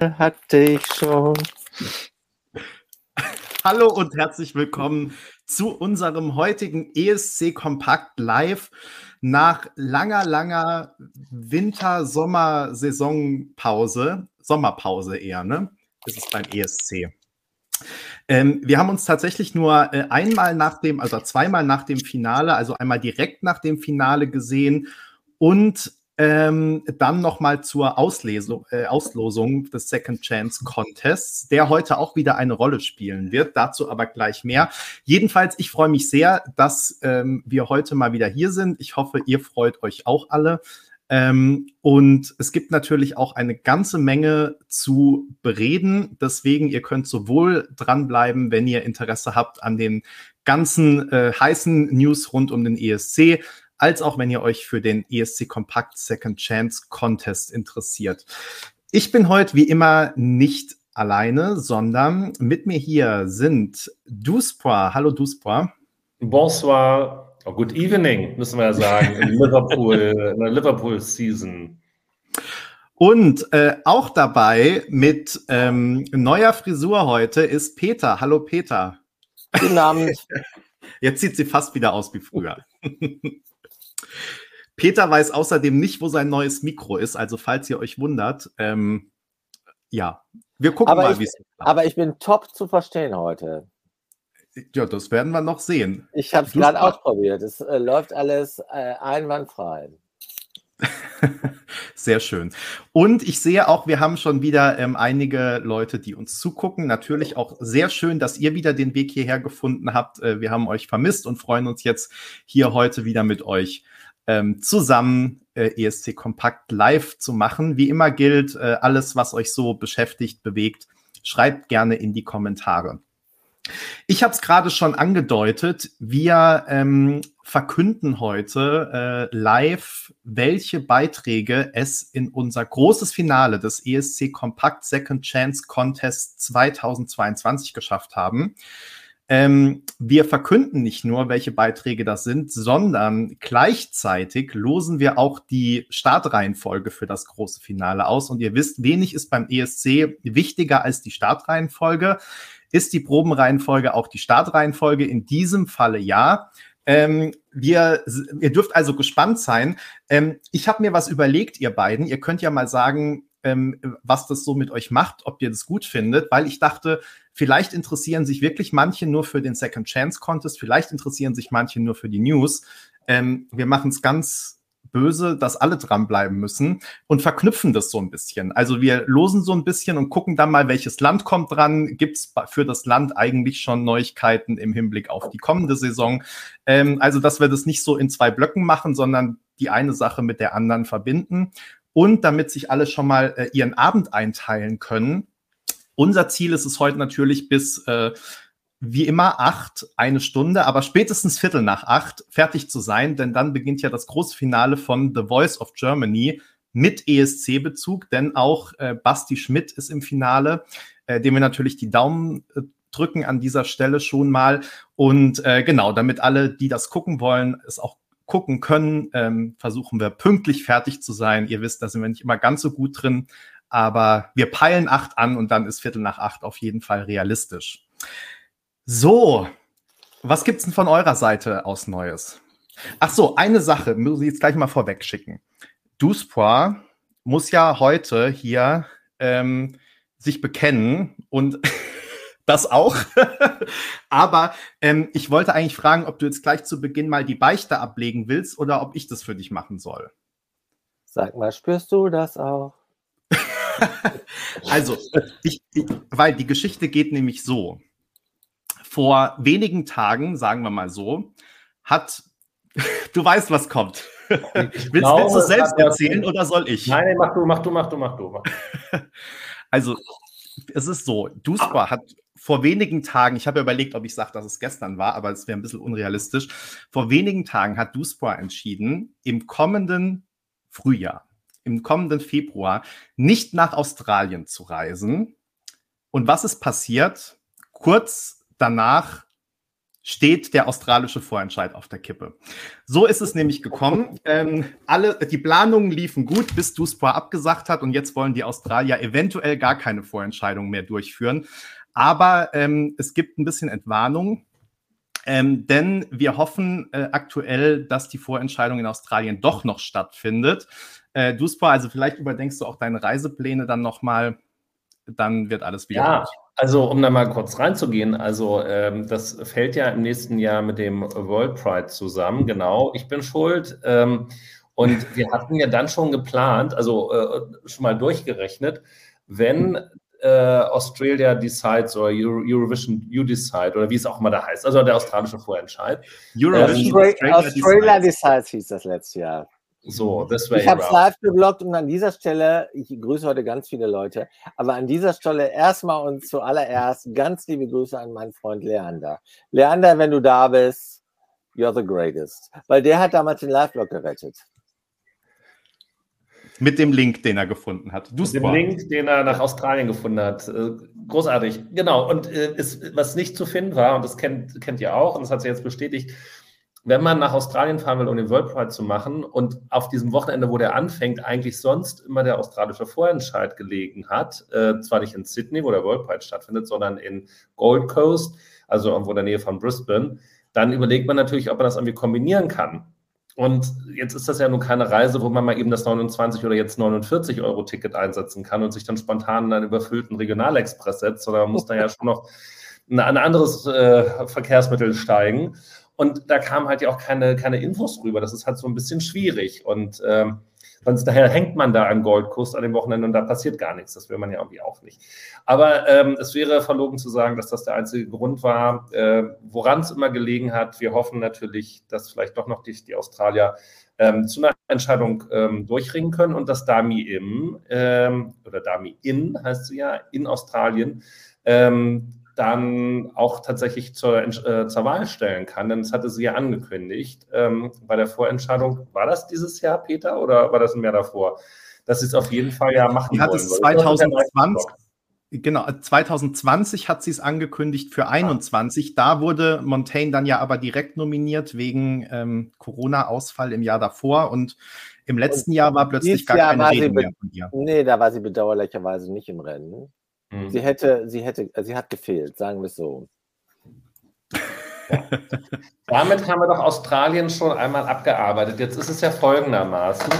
hatte ich schon. Hallo und herzlich willkommen zu unserem heutigen ESC Kompakt Live nach langer, langer Winter-Sommer-Saisonpause, Sommerpause eher, ne? Das ist beim ESC. Ähm, wir haben uns tatsächlich nur äh, einmal nach dem, also zweimal nach dem Finale, also einmal direkt nach dem Finale gesehen und ähm, dann nochmal zur Auslesung, äh, Auslosung des Second Chance Contests, der heute auch wieder eine Rolle spielen wird. Dazu aber gleich mehr. Jedenfalls, ich freue mich sehr, dass ähm, wir heute mal wieder hier sind. Ich hoffe, ihr freut euch auch alle. Ähm, und es gibt natürlich auch eine ganze Menge zu bereden. Deswegen, ihr könnt sowohl dranbleiben, wenn ihr Interesse habt an den ganzen äh, heißen News rund um den ESC, als auch wenn ihr euch für den ESC Kompakt Second Chance Contest interessiert. Ich bin heute wie immer nicht alleine, sondern mit mir hier sind Duspra. Hallo Duspra. Bonsoir. Oh, good evening, müssen wir ja sagen, in Liverpool, in der Liverpool-Season. Und äh, auch dabei mit ähm, neuer Frisur heute ist Peter. Hallo Peter. Guten Abend. Jetzt sieht sie fast wieder aus wie früher. Peter weiß außerdem nicht, wo sein neues Mikro ist. Also falls ihr euch wundert, ähm, ja, wir gucken aber mal, wie es Aber ich bin top zu verstehen heute. Ja, das werden wir noch sehen. Ich habe es gerade ausprobiert. Es äh, läuft alles äh, einwandfrei. Sehr schön. Und ich sehe auch, wir haben schon wieder ähm, einige Leute, die uns zugucken. Natürlich auch sehr schön, dass ihr wieder den Weg hierher gefunden habt. Äh, wir haben euch vermisst und freuen uns jetzt hier heute wieder mit euch ähm, zusammen äh, ESC Kompakt live zu machen. Wie immer gilt, äh, alles, was euch so beschäftigt, bewegt, schreibt gerne in die Kommentare. Ich habe es gerade schon angedeutet. Wir ähm, verkünden heute äh, live, welche Beiträge es in unser großes Finale des ESC Kompakt Second Chance Contest 2022 geschafft haben. Ähm, wir verkünden nicht nur, welche Beiträge das sind, sondern gleichzeitig losen wir auch die Startreihenfolge für das große Finale aus. Und ihr wisst, wenig ist beim ESC wichtiger als die Startreihenfolge. Ist die Probenreihenfolge auch die Startreihenfolge? In diesem Falle ja. Ähm, wir, ihr dürft also gespannt sein. Ähm, ich habe mir was überlegt, ihr beiden. Ihr könnt ja mal sagen, ähm, was das so mit euch macht, ob ihr das gut findet, weil ich dachte, vielleicht interessieren sich wirklich manche nur für den Second Chance Contest, vielleicht interessieren sich manche nur für die News. Ähm, wir machen es ganz böse, dass alle dranbleiben müssen und verknüpfen das so ein bisschen. Also wir losen so ein bisschen und gucken dann mal, welches Land kommt dran. Gibt es für das Land eigentlich schon Neuigkeiten im Hinblick auf die kommende Saison? Ähm, also, dass wir das nicht so in zwei Blöcken machen, sondern die eine Sache mit der anderen verbinden und damit sich alle schon mal äh, ihren Abend einteilen können. Unser Ziel ist es heute natürlich bis äh, wie immer acht, eine Stunde, aber spätestens Viertel nach acht fertig zu sein, denn dann beginnt ja das große Finale von The Voice of Germany mit ESC-Bezug, denn auch äh, Basti Schmidt ist im Finale, äh, dem wir natürlich die Daumen äh, drücken an dieser Stelle schon mal. Und äh, genau, damit alle, die das gucken wollen, es auch gucken können, ähm, versuchen wir pünktlich fertig zu sein. Ihr wisst, da sind wir nicht immer ganz so gut drin, aber wir peilen acht an und dann ist Viertel nach acht auf jeden Fall realistisch. So, was gibt's denn von eurer Seite aus Neues? Ach so, eine Sache muss ich jetzt gleich mal vorweg schicken. Duspois muss ja heute hier ähm, sich bekennen und das auch. Aber ähm, ich wollte eigentlich fragen, ob du jetzt gleich zu Beginn mal die Beichte ablegen willst oder ob ich das für dich machen soll. Sag mal, spürst du das auch? also, ich, ich, weil die Geschichte geht nämlich so. Vor wenigen Tagen, sagen wir mal so, hat, du weißt, was kommt. Willst, glaube, willst du selbst erzählen oder soll ich? Nein, nein, mach du, mach du, mach du, mach du. also, es ist so, Duspa hat vor wenigen Tagen, ich habe überlegt, ob ich sage, dass es gestern war, aber es wäre ein bisschen unrealistisch. Vor wenigen Tagen hat Duspa entschieden, im kommenden Frühjahr, im kommenden Februar nicht nach Australien zu reisen. Und was ist passiert? Kurz danach steht der australische Vorentscheid auf der Kippe. So ist es nämlich gekommen. Ähm, alle, die Planungen liefen gut, bis Duspor abgesagt hat und jetzt wollen die Australier eventuell gar keine Vorentscheidung mehr durchführen. Aber ähm, es gibt ein bisschen Entwarnung. Ähm, denn wir hoffen äh, aktuell, dass die Vorentscheidung in Australien doch noch stattfindet. Äh, Duspor, also vielleicht überdenkst du auch deine Reisepläne dann nochmal, dann wird alles wieder ja, gut. Also um da mal kurz reinzugehen, also ähm, das fällt ja im nächsten Jahr mit dem World Pride zusammen, genau. Ich bin schuld. Ähm, und wir hatten ja dann schon geplant, also äh, schon mal durchgerechnet, wenn äh, Australia Decides oder Euro Eurovision You Decide oder wie es auch immer da heißt, also der australische Vorentscheid. Eurovision Australia, Australia Decides hieß das letzte Jahr. So, das wäre Ich habe es live geblockt und an dieser Stelle, ich grüße heute ganz viele Leute, aber an dieser Stelle erstmal und zuallererst ganz liebe Grüße an meinen Freund Leander. Leander, wenn du da bist, you're the greatest. Weil der hat damals den Live-Blog gerettet. Mit dem Link, den er gefunden hat. Du Mit dem Link, den er nach Australien gefunden hat. Äh, großartig. Genau. Und äh, ist, was nicht zu finden war, und das kennt, kennt ihr auch, und das hat sich jetzt bestätigt, wenn man nach Australien fahren will, um den World Pride zu machen und auf diesem Wochenende, wo der anfängt, eigentlich sonst immer der australische Vorentscheid gelegen hat, äh, zwar nicht in Sydney, wo der World Pride stattfindet, sondern in Gold Coast, also irgendwo in der Nähe von Brisbane, dann überlegt man natürlich, ob man das irgendwie kombinieren kann. Und jetzt ist das ja nun keine Reise, wo man mal eben das 29 oder jetzt 49 Euro Ticket einsetzen kann und sich dann spontan in einen überfüllten Regionalexpress setzt, sondern man muss da ja schon noch ein, ein anderes äh, Verkehrsmittel steigen. Und da kamen halt ja auch keine, keine Infos rüber. Das ist halt so ein bisschen schwierig. Und ähm, sonst daher hängt man da an Goldkust an dem Wochenende und da passiert gar nichts. Das will man ja irgendwie auch nicht. Aber ähm, es wäre verlogen zu sagen, dass das der einzige Grund war, äh, woran es immer gelegen hat. Wir hoffen natürlich, dass vielleicht doch noch die, die Australier ähm, zu einer Entscheidung ähm, durchringen können und dass Dami im ähm, oder Dami in heißt sie ja in Australien ähm, dann auch tatsächlich zur, äh, zur Wahl stellen kann. Denn das hatte sie ja angekündigt ähm, bei der Vorentscheidung. War das dieses Jahr, Peter, oder war das ein Jahr davor? Dass sie es auf jeden Fall ja machen die hat wollen. Es 2020, genau, 2020 hat sie es angekündigt für 21. Ah. Da wurde Montaigne dann ja aber direkt nominiert wegen ähm, Corona-Ausfall im Jahr davor und im letzten und Jahr war plötzlich gar Jahr keine Rede mehr von ihr. Nee, da war sie bedauerlicherweise nicht im Rennen. Mhm. Sie hätte, sie hätte, sie hat gefehlt, sagen wir es so. Ja. Damit haben wir doch Australien schon einmal abgearbeitet. Jetzt ist es ja folgendermaßen.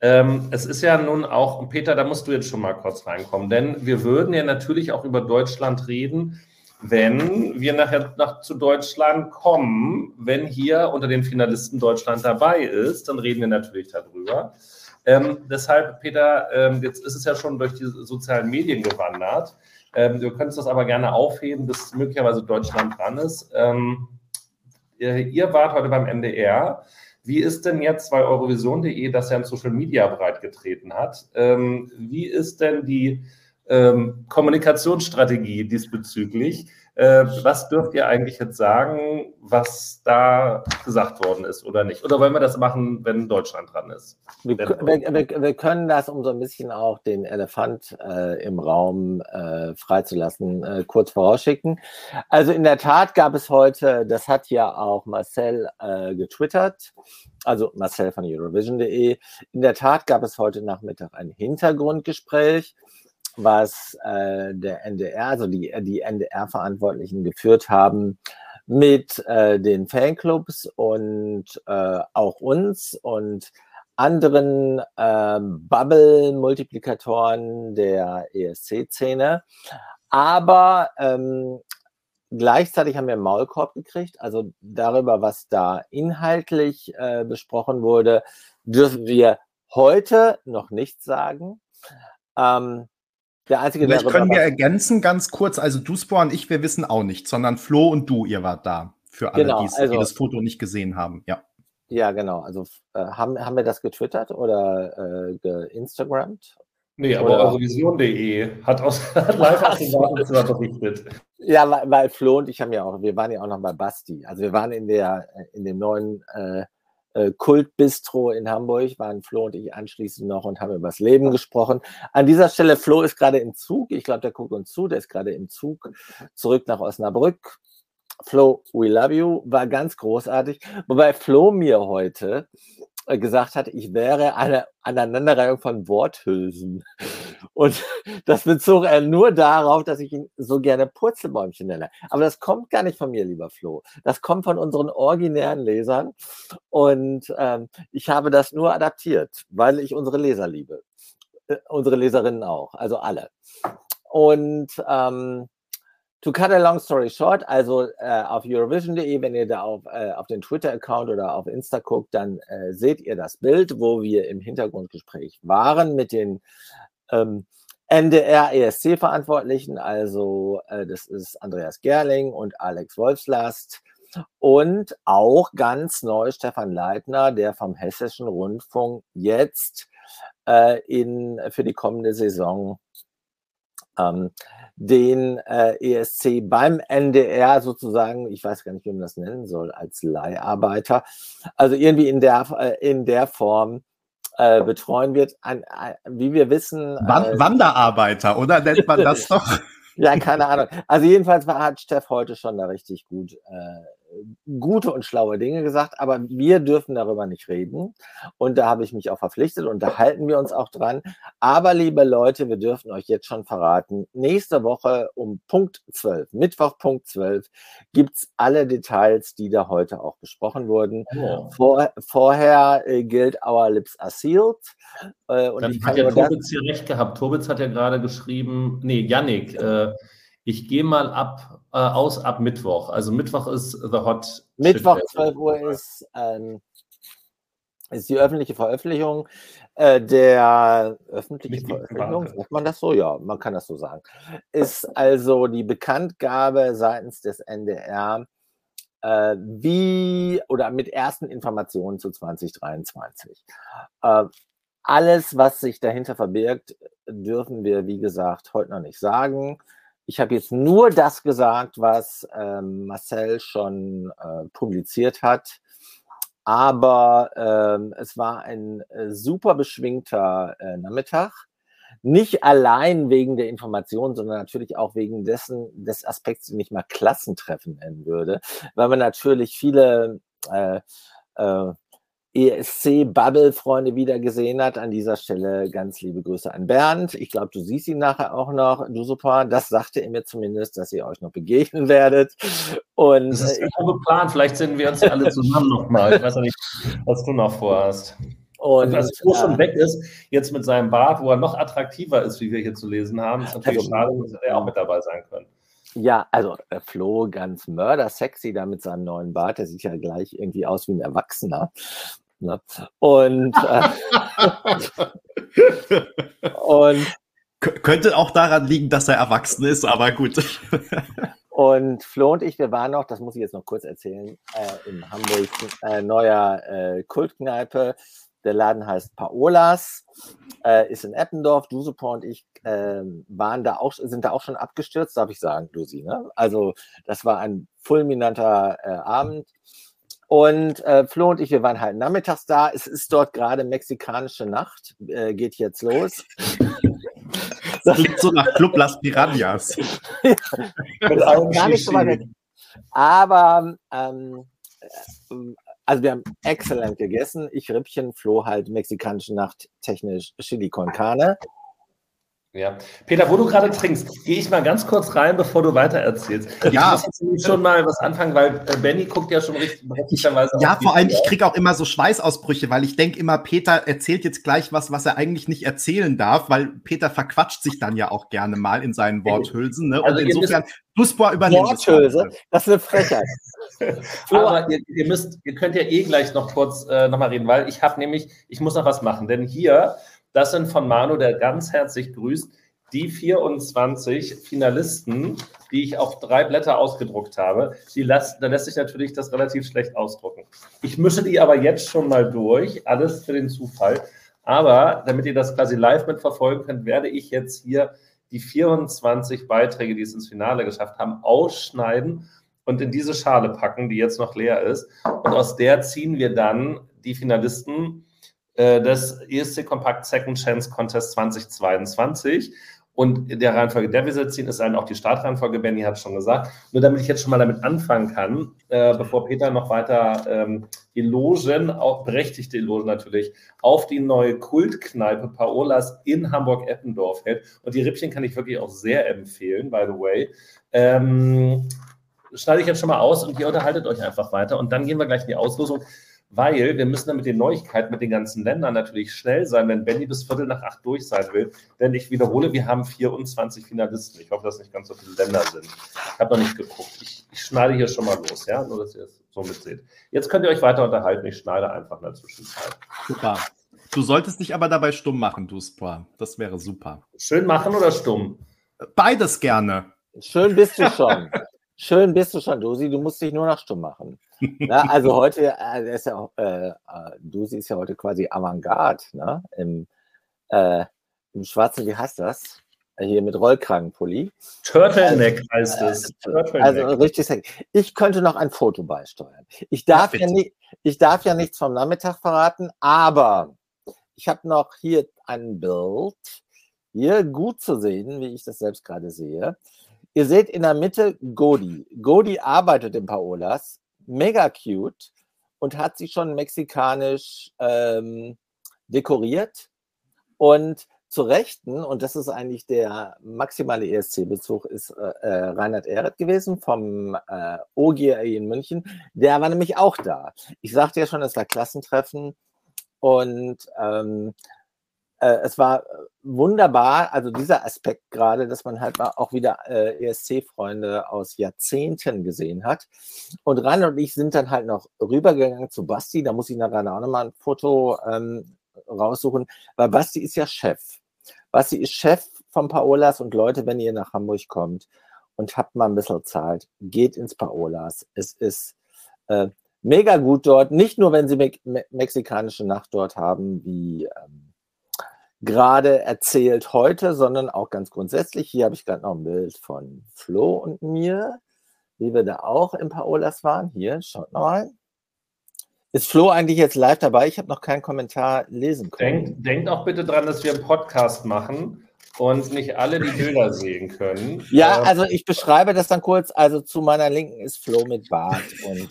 Ähm, es ist ja nun auch, und Peter, da musst du jetzt schon mal kurz reinkommen, denn wir würden ja natürlich auch über Deutschland reden, wenn wir nachher nach, zu Deutschland kommen, wenn hier unter den Finalisten Deutschland dabei ist, dann reden wir natürlich darüber. Ähm, deshalb, Peter, ähm, jetzt ist es ja schon durch die sozialen Medien gewandert. Ähm, du könntest das aber gerne aufheben, bis möglicherweise Deutschland dran ist. Ähm, ihr, wart heute beim NDR. Wie ist denn jetzt, weil Eurovision.de das ja in Social Media breitgetreten hat, ähm, wie ist denn die ähm, Kommunikationsstrategie diesbezüglich? Äh, was dürft ihr eigentlich jetzt sagen, was da gesagt worden ist oder nicht? Oder wollen wir das machen, wenn Deutschland dran ist? Wir, wir, wir können das, um so ein bisschen auch den Elefant äh, im Raum äh, freizulassen, äh, kurz vorausschicken. Also in der Tat gab es heute, das hat ja auch Marcel äh, getwittert, also Marcel von Eurovision.de. In der Tat gab es heute Nachmittag ein Hintergrundgespräch was äh, der NDR, also die, die NDR-Verantwortlichen geführt haben mit äh, den Fanclubs und äh, auch uns und anderen äh, Bubble-Multiplikatoren der ESC-Szene. Aber ähm, gleichzeitig haben wir einen Maulkorb gekriegt. Also darüber, was da inhaltlich äh, besprochen wurde, dürfen wir heute noch nichts sagen. Ähm, der einzige, Vielleicht können wir ergänzen ganz kurz. Also Duspor und ich, wir wissen auch nicht, sondern Flo und du, ihr wart da. Für alle, genau, also, die das Foto nicht gesehen haben. Ja. Ja, genau. Also äh, haben, haben wir das getwittert oder äh, geinstagrammt? Nee, aber Eurovision.de hat, aus, hat live aus dem Wartezimmer berichtet. Ja, weil, weil Flo und ich haben ja auch, wir waren ja auch noch bei Basti. Also wir waren in der, in dem neuen äh, äh, Kultbistro in Hamburg, waren Flo und ich anschließend noch und haben über das Leben gesprochen. An dieser Stelle, Flo ist gerade im Zug. Ich glaube, der guckt uns zu. Der ist gerade im Zug zurück nach Osnabrück. Flo, we love you, war ganz großartig. Wobei Flo mir heute gesagt hat, ich wäre eine Aneinanderreihung von Worthülsen. Und das bezog er nur darauf, dass ich ihn so gerne Purzelbäumchen nenne. Aber das kommt gar nicht von mir, lieber Flo. Das kommt von unseren originären Lesern. Und ähm, ich habe das nur adaptiert, weil ich unsere Leser liebe. Äh, unsere Leserinnen auch, also alle. Und ähm, To cut a long story short, also äh, auf Eurovision.de, wenn ihr da auf, äh, auf den Twitter-Account oder auf Insta guckt, dann äh, seht ihr das Bild, wo wir im Hintergrundgespräch waren mit den ähm, NDR-ESC-Verantwortlichen, also äh, das ist Andreas Gerling und Alex Wolfslast und auch ganz neu Stefan Leitner, der vom Hessischen Rundfunk jetzt äh, in, für die kommende Saison ähm, den äh, ESC beim NDR sozusagen, ich weiß gar nicht, wie man das nennen soll, als Leiharbeiter, also irgendwie in der, äh, in der Form äh, betreuen wird. Ein, ein, wie wir wissen. Wand äh, Wanderarbeiter, oder nennt man das doch? ja, keine Ahnung. Also jedenfalls hat Steff heute schon da richtig gut äh, gute und schlaue Dinge gesagt, aber wir dürfen darüber nicht reden. Und da habe ich mich auch verpflichtet und da halten wir uns auch dran. Aber liebe Leute, wir dürfen euch jetzt schon verraten, nächste Woche um Punkt 12, Mittwoch Punkt 12, gibt es alle Details, die da heute auch besprochen wurden. Oh. Vor, vorher äh, gilt Our Lips Are Sealed. Äh, und Dann ich hat ja Tobitz hier recht gehabt. Tobitz hat ja gerade geschrieben, nee, Yannick, äh, ich gehe mal ab, äh, aus ab Mittwoch. Also Mittwoch ist The Hot. Mittwoch 12 Uhr ist, ähm, ist die öffentliche Veröffentlichung äh, der öffentlichen Veröffentlichung, sagt man das so? Ja, man kann das so sagen. Ist also die Bekanntgabe seitens des NDR, äh, wie oder mit ersten Informationen zu 2023. Äh, alles, was sich dahinter verbirgt, dürfen wir, wie gesagt, heute noch nicht sagen. Ich habe jetzt nur das gesagt, was ähm, Marcel schon äh, publiziert hat. Aber ähm, es war ein äh, super beschwingter äh, Nachmittag. Nicht allein wegen der Information, sondern natürlich auch wegen dessen, des Aspekts, den ich mal Klassentreffen nennen würde, weil man natürlich viele äh, äh, ESC-Bubble-Freunde wieder gesehen hat. An dieser Stelle ganz liebe Grüße an Bernd. Ich glaube, du siehst ihn nachher auch noch, du super. Das sagte er mir zumindest, dass ihr euch noch begegnen werdet. Und das ist ja äh, geplant. Vielleicht sehen wir uns ja alle zusammen nochmal. Ich weiß ja nicht, was du noch vorhast. Und was Flo schon weg ist, jetzt mit seinem Bart, wo er noch attraktiver ist, wie wir hier zu lesen haben, ist natürlich also, schade, dass er auch mit dabei sein können. Ja, also äh, Flo ganz mörder-sexy da mit seinem neuen Bart. Der sieht ja gleich irgendwie aus wie ein Erwachsener. Ne? Und, äh, und könnte auch daran liegen, dass er erwachsen ist, aber gut. und Flo und ich, wir waren noch, das muss ich jetzt noch kurz erzählen, äh, in Hamburg, äh, neuer äh, Kultkneipe. Der Laden heißt Paolas, äh, ist in Eppendorf. Dusupa und ich äh, waren da auch, sind da auch schon abgestürzt, darf ich sagen, Lucy. Ne? Also das war ein fulminanter äh, Abend. Und äh, Flo und ich, wir waren halt nachmittags da. Es ist dort gerade mexikanische Nacht, äh, geht jetzt los. Das klingt so nach Club Las Piranhas. also gar nicht so weit Aber ähm, also wir haben exzellent gegessen. Ich Rippchen, Flo halt mexikanische Nacht technisch Chili con Carne. Ja. Peter, wo du gerade trinkst, gehe ich mal ganz kurz rein, bevor du weiter erzählst. Ja. Ich muss jetzt schon mal was anfangen, weil äh, Benny guckt ja schon richtig berechtigterweise. Ja, vor allem, ich kriege auch immer so Schweißausbrüche, weil ich denke immer, Peter erzählt jetzt gleich was, was er eigentlich nicht erzählen darf, weil Peter verquatscht sich dann ja auch gerne mal in seinen Worthülsen. Ne? Also Und insofern, Duspor übernimmt Worthülse, das ist eine Frechheit. Aber ihr, ihr, müsst, ihr könnt ja eh gleich noch kurz äh, nochmal reden, weil ich habe nämlich, ich muss noch was machen, denn hier das sind von Manu, der ganz herzlich grüßt, die 24 Finalisten, die ich auf drei Blätter ausgedruckt habe. Die las, da lässt sich natürlich das relativ schlecht ausdrucken. Ich mische die aber jetzt schon mal durch, alles für den Zufall. Aber damit ihr das quasi live mitverfolgen könnt, werde ich jetzt hier die 24 Beiträge, die es ins Finale geschafft haben, ausschneiden und in diese Schale packen, die jetzt noch leer ist. Und aus der ziehen wir dann die Finalisten äh, des ESC Compact Second Chance Contest 2022. und der Reihenfolge, der wir sie ziehen, ist dann auch die Startreihenfolge. Benny hat schon gesagt. Nur damit ich jetzt schon mal damit anfangen kann, äh, bevor Peter noch weiter ähm, die Logen, auch berechtigte Logen natürlich, auf die neue Kultkneipe Paolas in Hamburg-Eppendorf hält. Und die Rippchen kann ich wirklich auch sehr empfehlen, by the way. Ähm, schneide ich jetzt schon mal aus und ihr unterhaltet euch einfach weiter. Und dann gehen wir gleich in die Auslosung weil wir müssen dann mit den Neuigkeiten mit den ganzen Ländern natürlich schnell sein, wenn Benny bis Viertel nach acht durch sein will. Denn ich wiederhole, wir haben 24 Finalisten. Ich hoffe, dass nicht ganz so viele Länder sind. Ich habe noch nicht geguckt. Ich, ich, schneide hier schon mal los, ja, nur dass ihr es so mitseht. Jetzt könnt ihr euch weiter unterhalten. Ich schneide einfach in der Zwischenzeit. Super. Du solltest dich aber dabei stumm machen, du Spor. Das wäre super. Schön machen oder stumm? Beides gerne. Schön bist du schon. Schön bist du schon, Dusi. Du musst dich nur noch stumm machen. Na, also heute, äh, ist ja auch, äh, äh, Dusi ist ja heute quasi Avantgarde, ne? Im, äh, im schwarzen, wie heißt das? Äh, hier mit Rollkragenpulli. Turtleneck also, heißt es. Äh, Turtleneck. Also richtig Ich könnte noch ein Foto beisteuern. Ich darf, ja, ja nicht, ich darf ja nichts vom Nachmittag verraten, aber ich habe noch hier ein Bild. Hier gut zu sehen, wie ich das selbst gerade sehe. Ihr seht in der Mitte Godi. Godi arbeitet in Paolas mega cute und hat sie schon mexikanisch ähm, dekoriert. Und zur Rechten, und das ist eigentlich der maximale ESC-Bezug, ist äh, äh, Reinhard Ehret gewesen vom äh, OGRE in München. Der war nämlich auch da. Ich sagte ja schon, es war Klassentreffen und ähm, äh, es war äh, wunderbar, also dieser Aspekt gerade, dass man halt auch wieder äh, ESC-Freunde aus Jahrzehnten gesehen hat. Und Rainer und ich sind dann halt noch rübergegangen zu Basti, da muss ich nachher auch nochmal ein Foto ähm, raussuchen, weil Basti ist ja Chef. Basti ist Chef von Paolas und Leute, wenn ihr nach Hamburg kommt und habt mal ein bisschen Zeit, geht ins Paolas. Es ist äh, mega gut dort, nicht nur, wenn sie me mexikanische Nacht dort haben, wie ähm, gerade erzählt heute, sondern auch ganz grundsätzlich. Hier habe ich gerade noch ein Bild von Flo und mir, wie wir da auch im Paolas waren. Hier, schaut mal. Ist Flo eigentlich jetzt live dabei? Ich habe noch keinen Kommentar lesen können. Denkt, denkt auch bitte dran, dass wir einen Podcast machen und nicht alle die Bilder sehen können. Ja, ähm, also ich beschreibe das dann kurz. Also zu meiner Linken ist Flo mit Bart und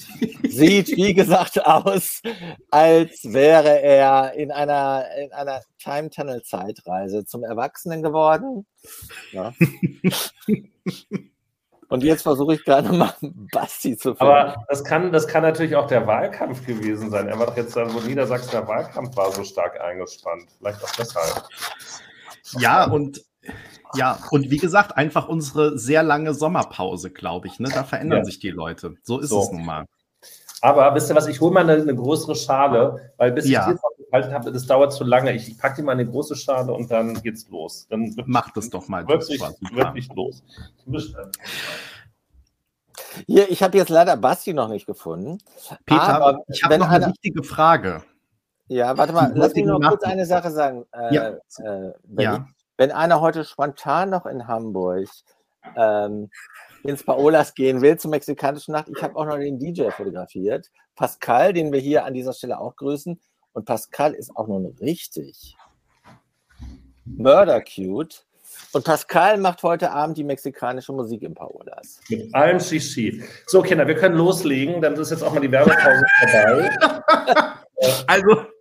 sieht, wie gesagt, aus, als wäre er in einer, in einer Time Tunnel Zeitreise zum Erwachsenen geworden. Ja. Und jetzt versuche ich gerade mal Basti zu finden. Aber das kann, das kann natürlich auch der Wahlkampf gewesen sein. Er war doch jetzt, wo Niedersachsen der Wahlkampf war, so stark eingespannt. Vielleicht auch deshalb. Ja, und ja, und wie gesagt, einfach unsere sehr lange Sommerpause, glaube ich. Ne? Da verändern ja. sich die Leute. So ist so. es nun mal. Aber wisst ihr was, ich hole mal eine, eine, größere Schale, weil bis ja. ich die gehalten habe, das dauert zu lange. Ich, ich packe die mal in eine große Schale und dann geht's los. Dann Mach das doch mal. Wirklich, wirklich los. Hier, ich habe jetzt leider Basti noch nicht gefunden. Peter, ich habe noch eine wichtige Frage. Ja, warte mal, lass mich noch kurz eine Sache sagen. Äh, ja. Äh, wenn, ja. wenn, einer heute spontan noch in Hamburg ähm, ins Paolas gehen will zur mexikanischen Nacht, ich habe auch noch den DJ fotografiert. Pascal, den wir hier an dieser Stelle auch grüßen. Und Pascal ist auch nun richtig murder cute. Und Pascal macht heute Abend die mexikanische Musik im Paolas. Mit allem Shishi. So, Kinder, wir können loslegen. Dann ist jetzt auch mal die Werbepause vorbei. also,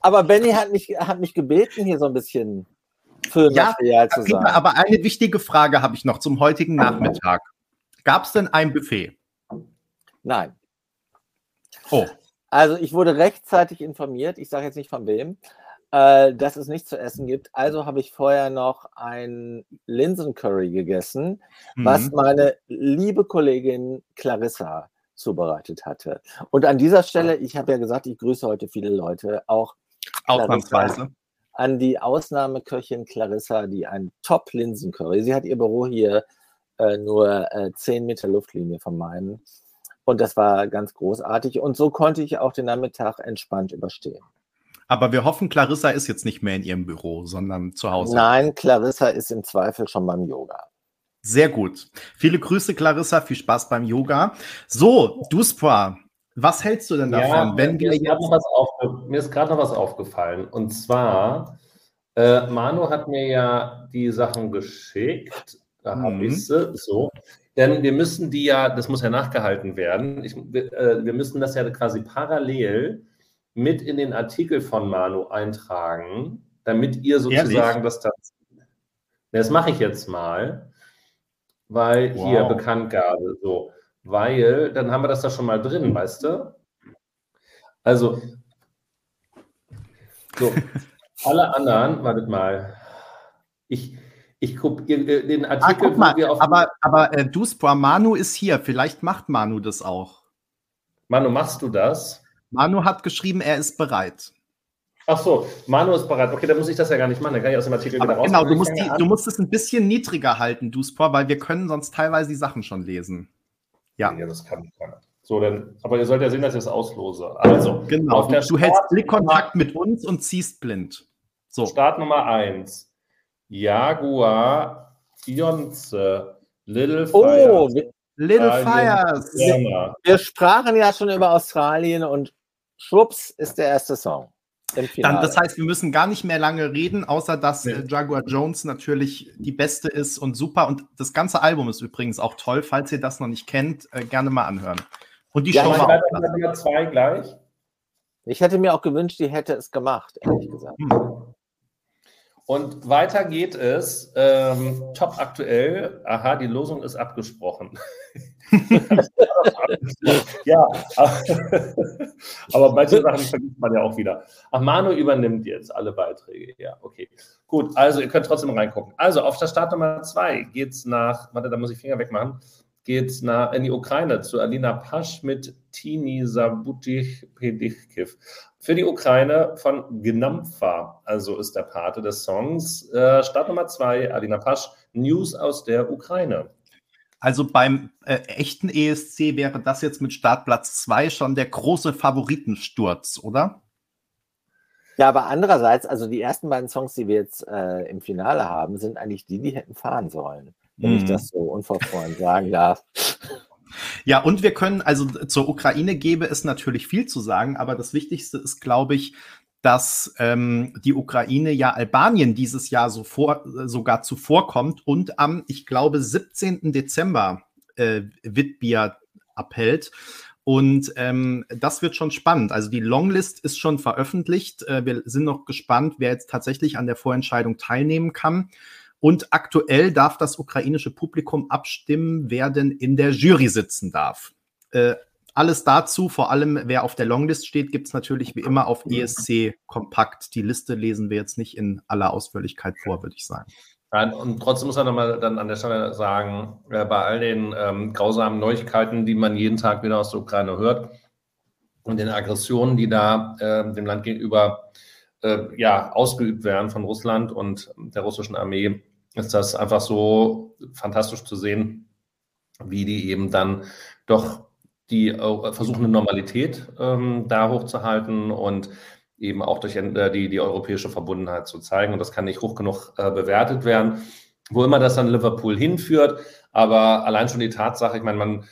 aber Benny hat mich, hat mich gebeten, hier so ein bisschen Filmmaterial ja, zu sagen. Aber eine wichtige Frage habe ich noch zum heutigen Nachmittag. Gab es denn ein Buffet? Nein. Oh. Also ich wurde rechtzeitig informiert, ich sage jetzt nicht von wem, äh, dass es nichts zu essen gibt. Also habe ich vorher noch ein Linsencurry gegessen, mhm. was meine liebe Kollegin Clarissa zubereitet hatte. Und an dieser Stelle, ich habe ja gesagt, ich grüße heute viele Leute, auch Ausnahmsweise. An die Ausnahmeköchin Clarissa, die ein Top-Linsencurry. Sie hat ihr Büro hier äh, nur äh, 10 Meter Luftlinie von meinem. Und das war ganz großartig. Und so konnte ich auch den Nachmittag entspannt überstehen. Aber wir hoffen, Clarissa ist jetzt nicht mehr in ihrem Büro, sondern zu Hause. Nein, Clarissa ist im Zweifel schon beim Yoga. Sehr gut. Viele Grüße, Clarissa. Viel Spaß beim Yoga. So, Duspra, was hältst du denn davon, ja, wenn wir jetzt... Noch auf, mir ist gerade noch was aufgefallen. Und zwar Äh, Manu hat mir ja die Sachen geschickt. Da mhm. habe ich sie. So. Denn wir müssen die ja, das muss ja nachgehalten werden. Ich, äh, wir müssen das ja quasi parallel mit in den Artikel von Manu eintragen, damit ihr sozusagen Ehrlich? das dann. Das mache ich jetzt mal, weil wow. hier Bekanntgabe, so, weil dann haben wir das da schon mal drin, weißt du? Also, so, alle anderen, wartet mal, ich, ich gucke den ah, Artikel, ah, mal, aber, aber äh, Duspra, Manu ist hier, vielleicht macht Manu das auch. Manu, machst du das? Manu hat geschrieben, er ist bereit. Ach so, Manu ist bereit. Okay, dann muss ich das ja gar nicht machen. Dann kann ich aus dem Artikel Aber wieder raus. Genau, du musst, die, du musst es ein bisschen niedriger halten, Duspor, weil wir können sonst teilweise die Sachen schon lesen. Ja. Ja, das kann keiner. So, dann, aber ihr sollt ja sehen, dass ich es auslose. Also, genau, du, du hältst Blickkontakt mit uns und ziehst blind. So. Start Nummer 1. Jaguar, Fionze, Little Fires. Oh, Little Fires. Wir, wir sprachen ja schon über Australien und schwupps ist der erste Song. Dann, das heißt, wir müssen gar nicht mehr lange reden, außer dass nee. Äh, Jaguar Jones natürlich die beste ist und super. Und das ganze Album ist übrigens auch toll. Falls ihr das noch nicht kennt, äh, gerne mal anhören. Und die ja, Show war Nummer zwei gleich. Ich hätte mir auch gewünscht, die hätte es gemacht, ehrlich gesagt. Hm. Und weiter geht es. Ähm, top aktuell. Aha, die Losung ist abgesprochen. ja, aber manche Sachen vergisst man ja auch wieder. Ach, Manu übernimmt jetzt alle Beiträge. Ja, okay. Gut, also ihr könnt trotzdem reingucken. Also auf der Start Nummer zwei geht es nach, warte, da muss ich Finger wegmachen, geht es in die Ukraine zu Alina Pasch mit Tini Sabutich Pedichkiv. Für die Ukraine von Gnampfa, also ist der Pate des Songs. Äh, Start Nummer zwei, Alina Pasch, News aus der Ukraine. Also beim äh, echten ESC wäre das jetzt mit Startplatz 2 schon der große Favoritensturz, oder? Ja, aber andererseits, also die ersten beiden Songs, die wir jetzt äh, im Finale haben, sind eigentlich die, die hätten fahren sollen, wenn mm. ich mhm. das so unverfreund sagen darf. Ja, und wir können, also zur Ukraine gäbe es natürlich viel zu sagen, aber das Wichtigste ist, glaube ich, dass ähm, die Ukraine ja Albanien dieses Jahr so vor, sogar zuvorkommt und am, ich glaube, 17. Dezember äh, Witbier abhält. Und ähm, das wird schon spannend. Also die Longlist ist schon veröffentlicht. Äh, wir sind noch gespannt, wer jetzt tatsächlich an der Vorentscheidung teilnehmen kann. Und aktuell darf das ukrainische Publikum abstimmen, wer denn in der Jury sitzen darf. Äh, alles dazu, vor allem wer auf der Longlist steht, gibt es natürlich wie immer auf ESC Kompakt. Die Liste lesen wir jetzt nicht in aller Ausführlichkeit vor, würde ich sagen. Nein, und trotzdem muss man nochmal dann an der Stelle sagen, äh, bei all den ähm, grausamen Neuigkeiten, die man jeden Tag wieder aus der Ukraine hört und den Aggressionen, die da äh, dem Land gegenüber äh, ja, ausgeübt werden von Russland und der russischen Armee, ist das einfach so fantastisch zu sehen, wie die eben dann doch die äh, versuchen, eine Normalität ähm, da hochzuhalten und eben auch durch äh, die, die europäische Verbundenheit zu zeigen. Und das kann nicht hoch genug äh, bewertet werden, wo immer das dann Liverpool hinführt. Aber allein schon die Tatsache, ich meine, man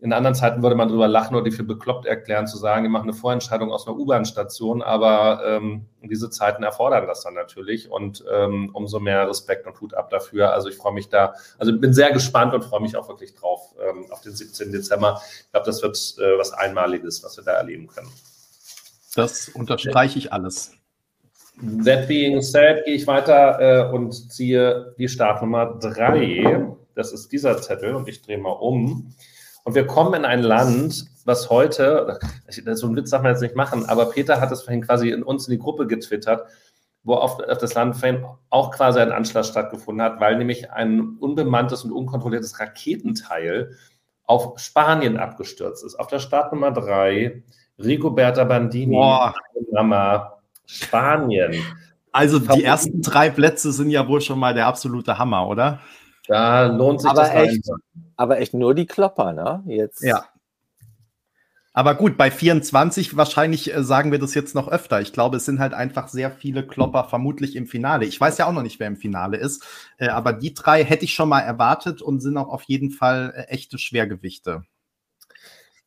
in anderen Zeiten würde man darüber lachen oder die für bekloppt erklären, zu sagen, die machen eine Vorentscheidung aus einer U-Bahn-Station, aber ähm, diese Zeiten erfordern das dann natürlich und ähm, umso mehr Respekt und Hut ab dafür. Also ich freue mich da, also bin sehr gespannt und freue mich auch wirklich drauf ähm, auf den 17. Dezember. Ich glaube, das wird äh, was Einmaliges, was wir da erleben können. Das unterstreiche ich alles. That being said, gehe ich weiter äh, und ziehe die Startnummer 3. Das ist dieser Zettel und ich drehe mal um. Und wir kommen in ein Land, was heute, so einen Witz darf man jetzt nicht machen, aber Peter hat es vorhin quasi in uns in die Gruppe getwittert, wo auf, auf das Land vorhin auch quasi ein Anschlag stattgefunden hat, weil nämlich ein unbemanntes und unkontrolliertes Raketenteil auf Spanien abgestürzt ist. Auf der Startnummer 3, Rigoberta Bandini, Boah. Mama, Spanien. Also die ersten drei Plätze sind ja wohl schon mal der absolute Hammer, oder? Da lohnt sich aber das echt, Aber echt nur die Klopper, ne? Jetzt. Ja. Aber gut, bei 24 wahrscheinlich äh, sagen wir das jetzt noch öfter. Ich glaube, es sind halt einfach sehr viele Klopper vermutlich im Finale. Ich weiß ja auch noch nicht, wer im Finale ist, äh, aber die drei hätte ich schon mal erwartet und sind auch auf jeden Fall äh, echte Schwergewichte.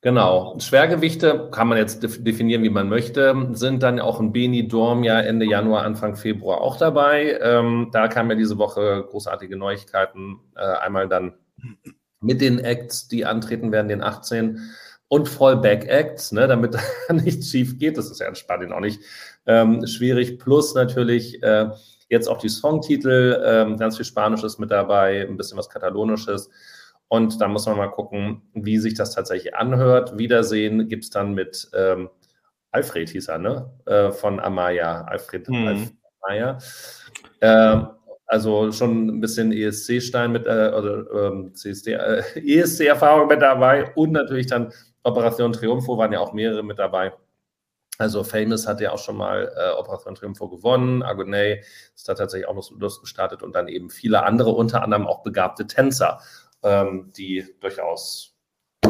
Genau. Schwergewichte kann man jetzt definieren, wie man möchte, sind dann auch ein Beni Dorm ja Ende Januar, Anfang Februar auch dabei. Ähm, da kamen ja diese Woche großartige Neuigkeiten. Äh, einmal dann mit den Acts, die antreten werden, den 18 und Fallback-Acts, ne, damit nichts schief geht. Das ist ja in Spanien auch nicht ähm, schwierig. Plus natürlich äh, jetzt auch die Songtitel, ähm, ganz viel Spanisches mit dabei, ein bisschen was Katalonisches. Und da muss man mal gucken, wie sich das tatsächlich anhört. Wiedersehen gibt es dann mit ähm, Alfred, hieß er, ne? Äh, von Amaya. Alfred, mhm. Alfred Amaya. Äh, also schon ein bisschen ESC-Stein mit, äh, oder ähm, CSD, äh, ESC-Erfahrung mit dabei und natürlich dann Operation Triumpho waren ja auch mehrere mit dabei. Also Famous hat ja auch schon mal äh, Operation Triumpho gewonnen, Agonay ist da tatsächlich auch noch so losgestartet und dann eben viele andere, unter anderem auch begabte Tänzer ähm, die durchaus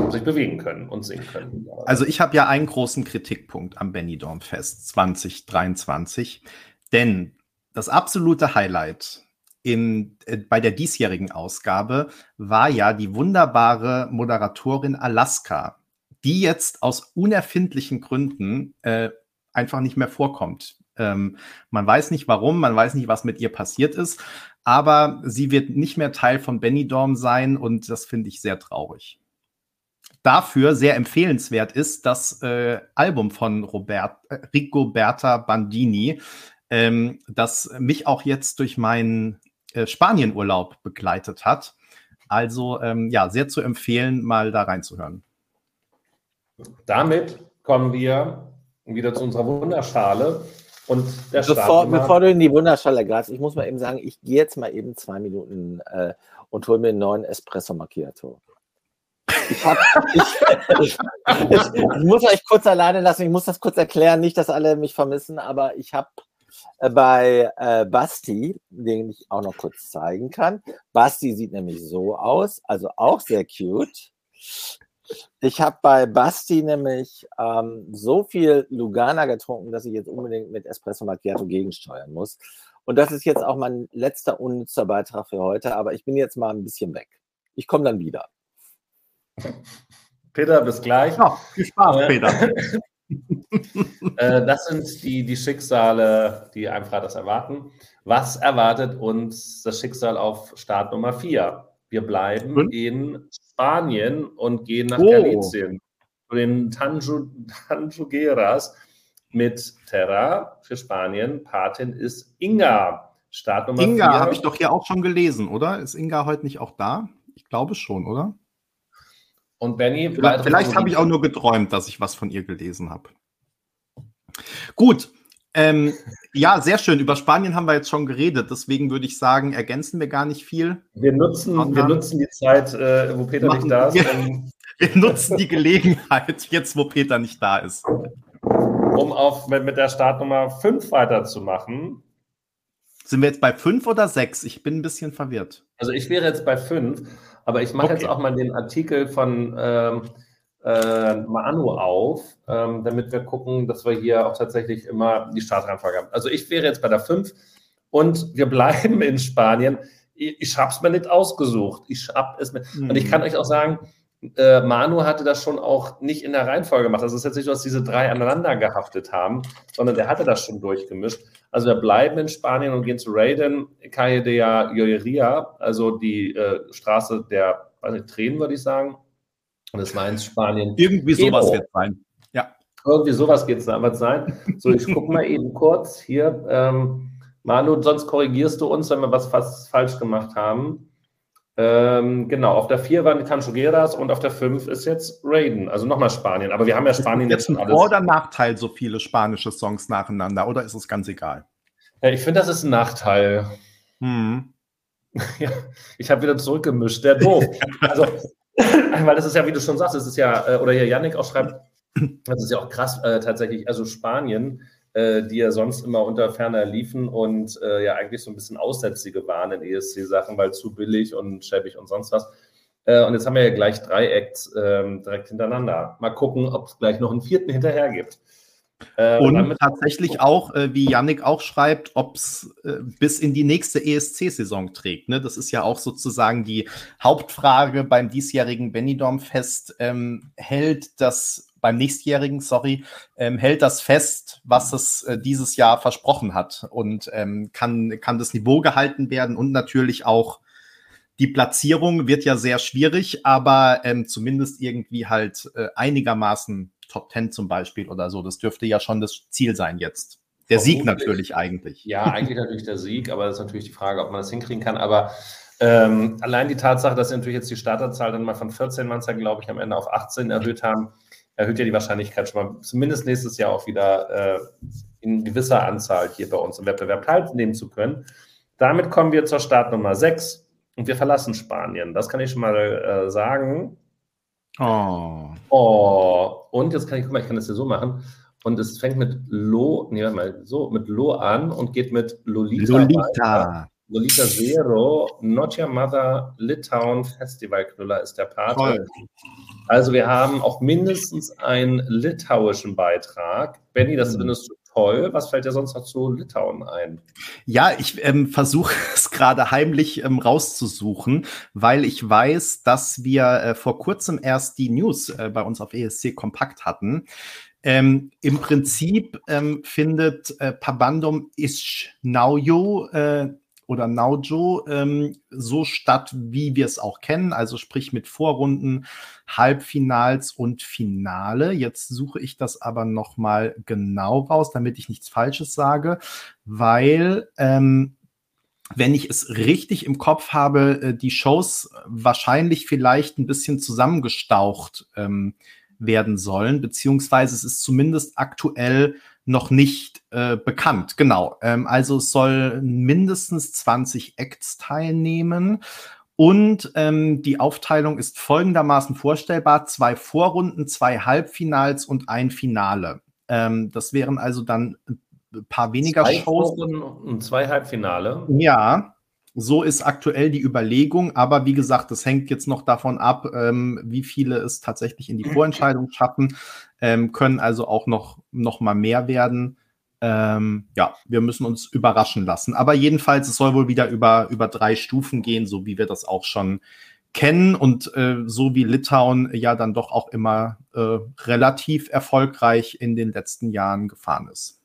sich bewegen können und singen können. Also ich habe ja einen großen Kritikpunkt am Benidorm Fest 2023, denn das absolute Highlight in, äh, bei der diesjährigen Ausgabe war ja die wunderbare Moderatorin Alaska, die jetzt aus unerfindlichen Gründen äh, einfach nicht mehr vorkommt. Ähm, man weiß nicht warum, man weiß nicht, was mit ihr passiert ist, aber sie wird nicht mehr Teil von Benidorm sein und das finde ich sehr traurig. Dafür sehr empfehlenswert ist das äh, Album von Robert, äh, Rigoberta Bandini, ähm, das mich auch jetzt durch meinen äh, Spanienurlaub begleitet hat. Also ähm, ja, sehr zu empfehlen, mal da reinzuhören. Damit kommen wir wieder zu unserer Wunderschale. Und der bevor, bevor du in die Wunderschale greifst, ich muss mal eben sagen, ich gehe jetzt mal eben zwei Minuten äh, und hole mir einen neuen Espresso Macchiato. Ich, hab, ich, ich, ich, muss euch kurz alleine lassen, ich muss das kurz erklären, nicht, dass alle mich vermissen, aber ich habe äh, bei äh, Basti, den ich auch noch kurz zeigen kann. Basti sieht nämlich so aus, also auch sehr cute. Ich habe bei Basti nämlich ähm, so viel Lugana getrunken, dass ich jetzt unbedingt mit Espresso Macchiato gegensteuern muss. Und das ist jetzt auch mein letzter unnützer Beitrag für heute, aber ich bin jetzt mal ein bisschen weg. Ich komme dann wieder. Peter, bis gleich. Ja, viel Spaß, äh, Peter. äh, das sind die, die Schicksale, die einem Freitags erwarten. Was erwartet uns das Schicksal auf Start Nummer 4? Wir bleiben in Spanien und gehen nach oh. Galicien. Zu den Tanju, Tanjugueras mit Terra für Spanien. Patin ist Inga. Startnummer Inga habe ich doch hier auch schon gelesen, oder? Ist Inga heute nicht auch da? Ich glaube schon, oder? Und Benny, vielleicht, vielleicht habe ich auch nur geträumt, dass ich was von ihr gelesen habe. Gut, ähm, ja, sehr schön. Über Spanien haben wir jetzt schon geredet. Deswegen würde ich sagen, ergänzen wir gar nicht viel. Wir nutzen, wir nutzen die Zeit, äh, wo Peter nicht da ist. Wir, wir nutzen die Gelegenheit, jetzt wo Peter nicht da ist. Um auf, mit, mit der Startnummer 5 weiterzumachen. Sind wir jetzt bei 5 oder 6? Ich bin ein bisschen verwirrt. Also ich wäre jetzt bei 5, aber ich mache okay. jetzt auch mal den Artikel von ähm, äh, Manu auf, ähm, damit wir gucken, dass wir hier auch tatsächlich immer die Startreihenfolge haben. Also ich wäre jetzt bei der 5 und wir bleiben in Spanien. Ich, ich habe es mir nicht ausgesucht. Ich habe es mir. Mhm. Und ich kann euch auch sagen, äh, Manu hatte das schon auch nicht in der Reihenfolge gemacht. Also es ist jetzt nicht so, dass diese drei aneinander gehaftet haben, sondern der hatte das schon durchgemischt. Also wir bleiben in Spanien und gehen zu Raiden, Calle de Joyeria, also die äh, Straße der nicht, Tränen, würde ich sagen. Und das war in Spanien. Irgendwie sowas Evo. wird sein. Ja. Irgendwie sowas geht es damals sein. So, ich gucke mal eben kurz hier. Ähm, Manu, sonst korrigierst du uns, wenn wir was fast falsch gemacht haben. Ähm, genau, auf der 4 waren die Canchogueras und auf der 5 ist jetzt Raiden, also nochmal Spanien. Aber wir haben ja Spanien jetzt schon alles. Vor- oder Nachteil, so viele spanische Songs nacheinander, oder ist es ganz egal? Ja, ich finde, das ist ein Nachteil. Hm. ja, ich habe wieder zurückgemischt, der doof. also, weil das ist ja, wie du schon sagst, das ist ja, äh, oder hier Yannick auch schreibt, das ist ja auch krass äh, tatsächlich, also Spanien, äh, die ja sonst immer unter ferner liefen und äh, ja eigentlich so ein bisschen Aussätzige waren in ESC-Sachen, weil zu billig und schäbig und sonst was. Äh, und jetzt haben wir ja gleich drei Acts ähm, direkt hintereinander. Mal gucken, ob es gleich noch einen vierten hinterher gibt. Äh, und tatsächlich auch, äh, wie Yannick auch schreibt, ob es äh, bis in die nächste ESC-Saison trägt. Ne? Das ist ja auch sozusagen die Hauptfrage beim diesjährigen Benidorm-Fest. Ähm, hält das beim nächstjährigen, sorry, ähm, hält das fest, was es äh, dieses Jahr versprochen hat und ähm, kann, kann das Niveau gehalten werden und natürlich auch die Platzierung wird ja sehr schwierig, aber ähm, zumindest irgendwie halt äh, einigermaßen Top 10 zum Beispiel oder so. Das dürfte ja schon das Ziel sein jetzt. Der Sieg natürlich eigentlich. Ja, eigentlich natürlich der Sieg, aber das ist natürlich die Frage, ob man das hinkriegen kann. Aber ähm, allein die Tatsache, dass sie natürlich jetzt die Starterzahl dann mal von 14 Manzer, glaube ich, am Ende auf 18 erhöht haben, erhöht ja die Wahrscheinlichkeit schon mal zumindest nächstes Jahr auch wieder äh, in gewisser Anzahl hier bei uns im Wettbewerb teilnehmen zu können. Damit kommen wir zur Startnummer 6 und wir verlassen Spanien. Das kann ich schon mal äh, sagen. Oh. Oh. Und jetzt kann ich, guck mal, ich kann das hier so machen. Und es fängt mit Lo, nee, warte mal, so, mit Lo an und geht mit Lolita. Lolita. Lolita Zero, Not Your Mother, Litauen Festival Knüller ist der Part. Also wir haben auch mindestens einen litauischen Beitrag. Benny, das mhm. findest du toll. Was fällt dir sonst noch zu Litauen ein? Ja, ich ähm, versuche es gerade heimlich ähm, rauszusuchen, weil ich weiß, dass wir äh, vor kurzem erst die News äh, bei uns auf ESC Kompakt hatten. Ähm, Im Prinzip ähm, findet äh, Pabandum Ishnaujo äh, oder Naujo ähm, so statt, wie wir es auch kennen, also sprich mit Vorrunden, Halbfinals und Finale. Jetzt suche ich das aber noch mal genau raus, damit ich nichts Falsches sage, weil ähm, wenn ich es richtig im Kopf habe, äh, die Shows wahrscheinlich vielleicht ein bisschen zusammengestaucht ähm, werden sollen, beziehungsweise es ist zumindest aktuell noch nicht äh, bekannt. Genau. Ähm, also es soll mindestens 20 Acts teilnehmen. Und ähm, die Aufteilung ist folgendermaßen vorstellbar: zwei Vorrunden, zwei Halbfinals und ein Finale. Ähm, das wären also dann ein paar weniger zwei Shows. Vorrunden und zwei Halbfinale. Ja, so ist aktuell die Überlegung, aber wie gesagt, das hängt jetzt noch davon ab, ähm, wie viele es tatsächlich in die Vorentscheidung schaffen, ähm, können also auch noch, noch mal mehr werden. Ähm, ja, wir müssen uns überraschen lassen. Aber jedenfalls, es soll wohl wieder über, über drei Stufen gehen, so wie wir das auch schon kennen und äh, so wie Litauen ja dann doch auch immer äh, relativ erfolgreich in den letzten Jahren gefahren ist.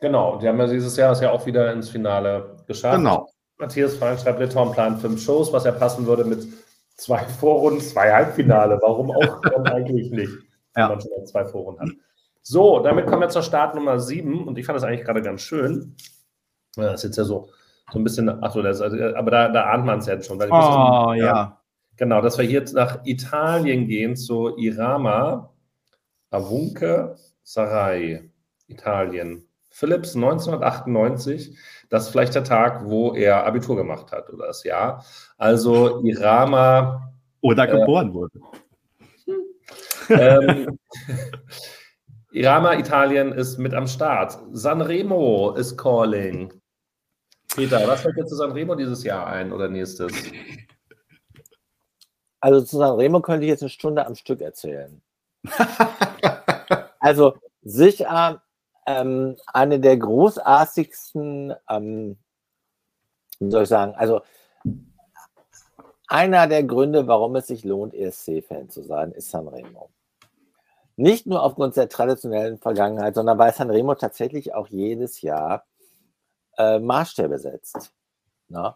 Genau, die haben ja dieses Jahr ja auch wieder ins Finale geschafft. Genau. Matthias Frank schreibt, Litauen plant fünf Shows, was ja passen würde mit zwei Vorrunden, zwei Halbfinale. Warum auch eigentlich nicht, ja. man schon zwei Vorrunden hat. So, damit kommen wir zur Startnummer sieben und ich fand das eigentlich gerade ganz schön. Das ist jetzt ja so, so ein bisschen, ach so, das, aber da, da ahnt man es jetzt schon. oh, ja. ja. Genau, dass wir hier nach Italien gehen, zu Irama, Avunke, Sarai, Italien. Philips 1998 das ist vielleicht der Tag, wo er Abitur gemacht hat oder das Jahr. Also Irama. Oder geboren äh, wurde. Ähm, Irama, Italien ist mit am Start. Sanremo ist calling. Peter, was fällt dir zu Sanremo dieses Jahr ein oder nächstes? Also zu Sanremo könnte ich jetzt eine Stunde am Stück erzählen. also sicher ähm, eine der großartigsten, ähm, wie soll ich sagen, also einer der Gründe, warum es sich lohnt, ESC-Fan zu sein, ist Sanremo. Nicht nur aufgrund der traditionellen Vergangenheit, sondern weil Sanremo tatsächlich auch jedes Jahr äh, Maßstäbe setzt. Ne?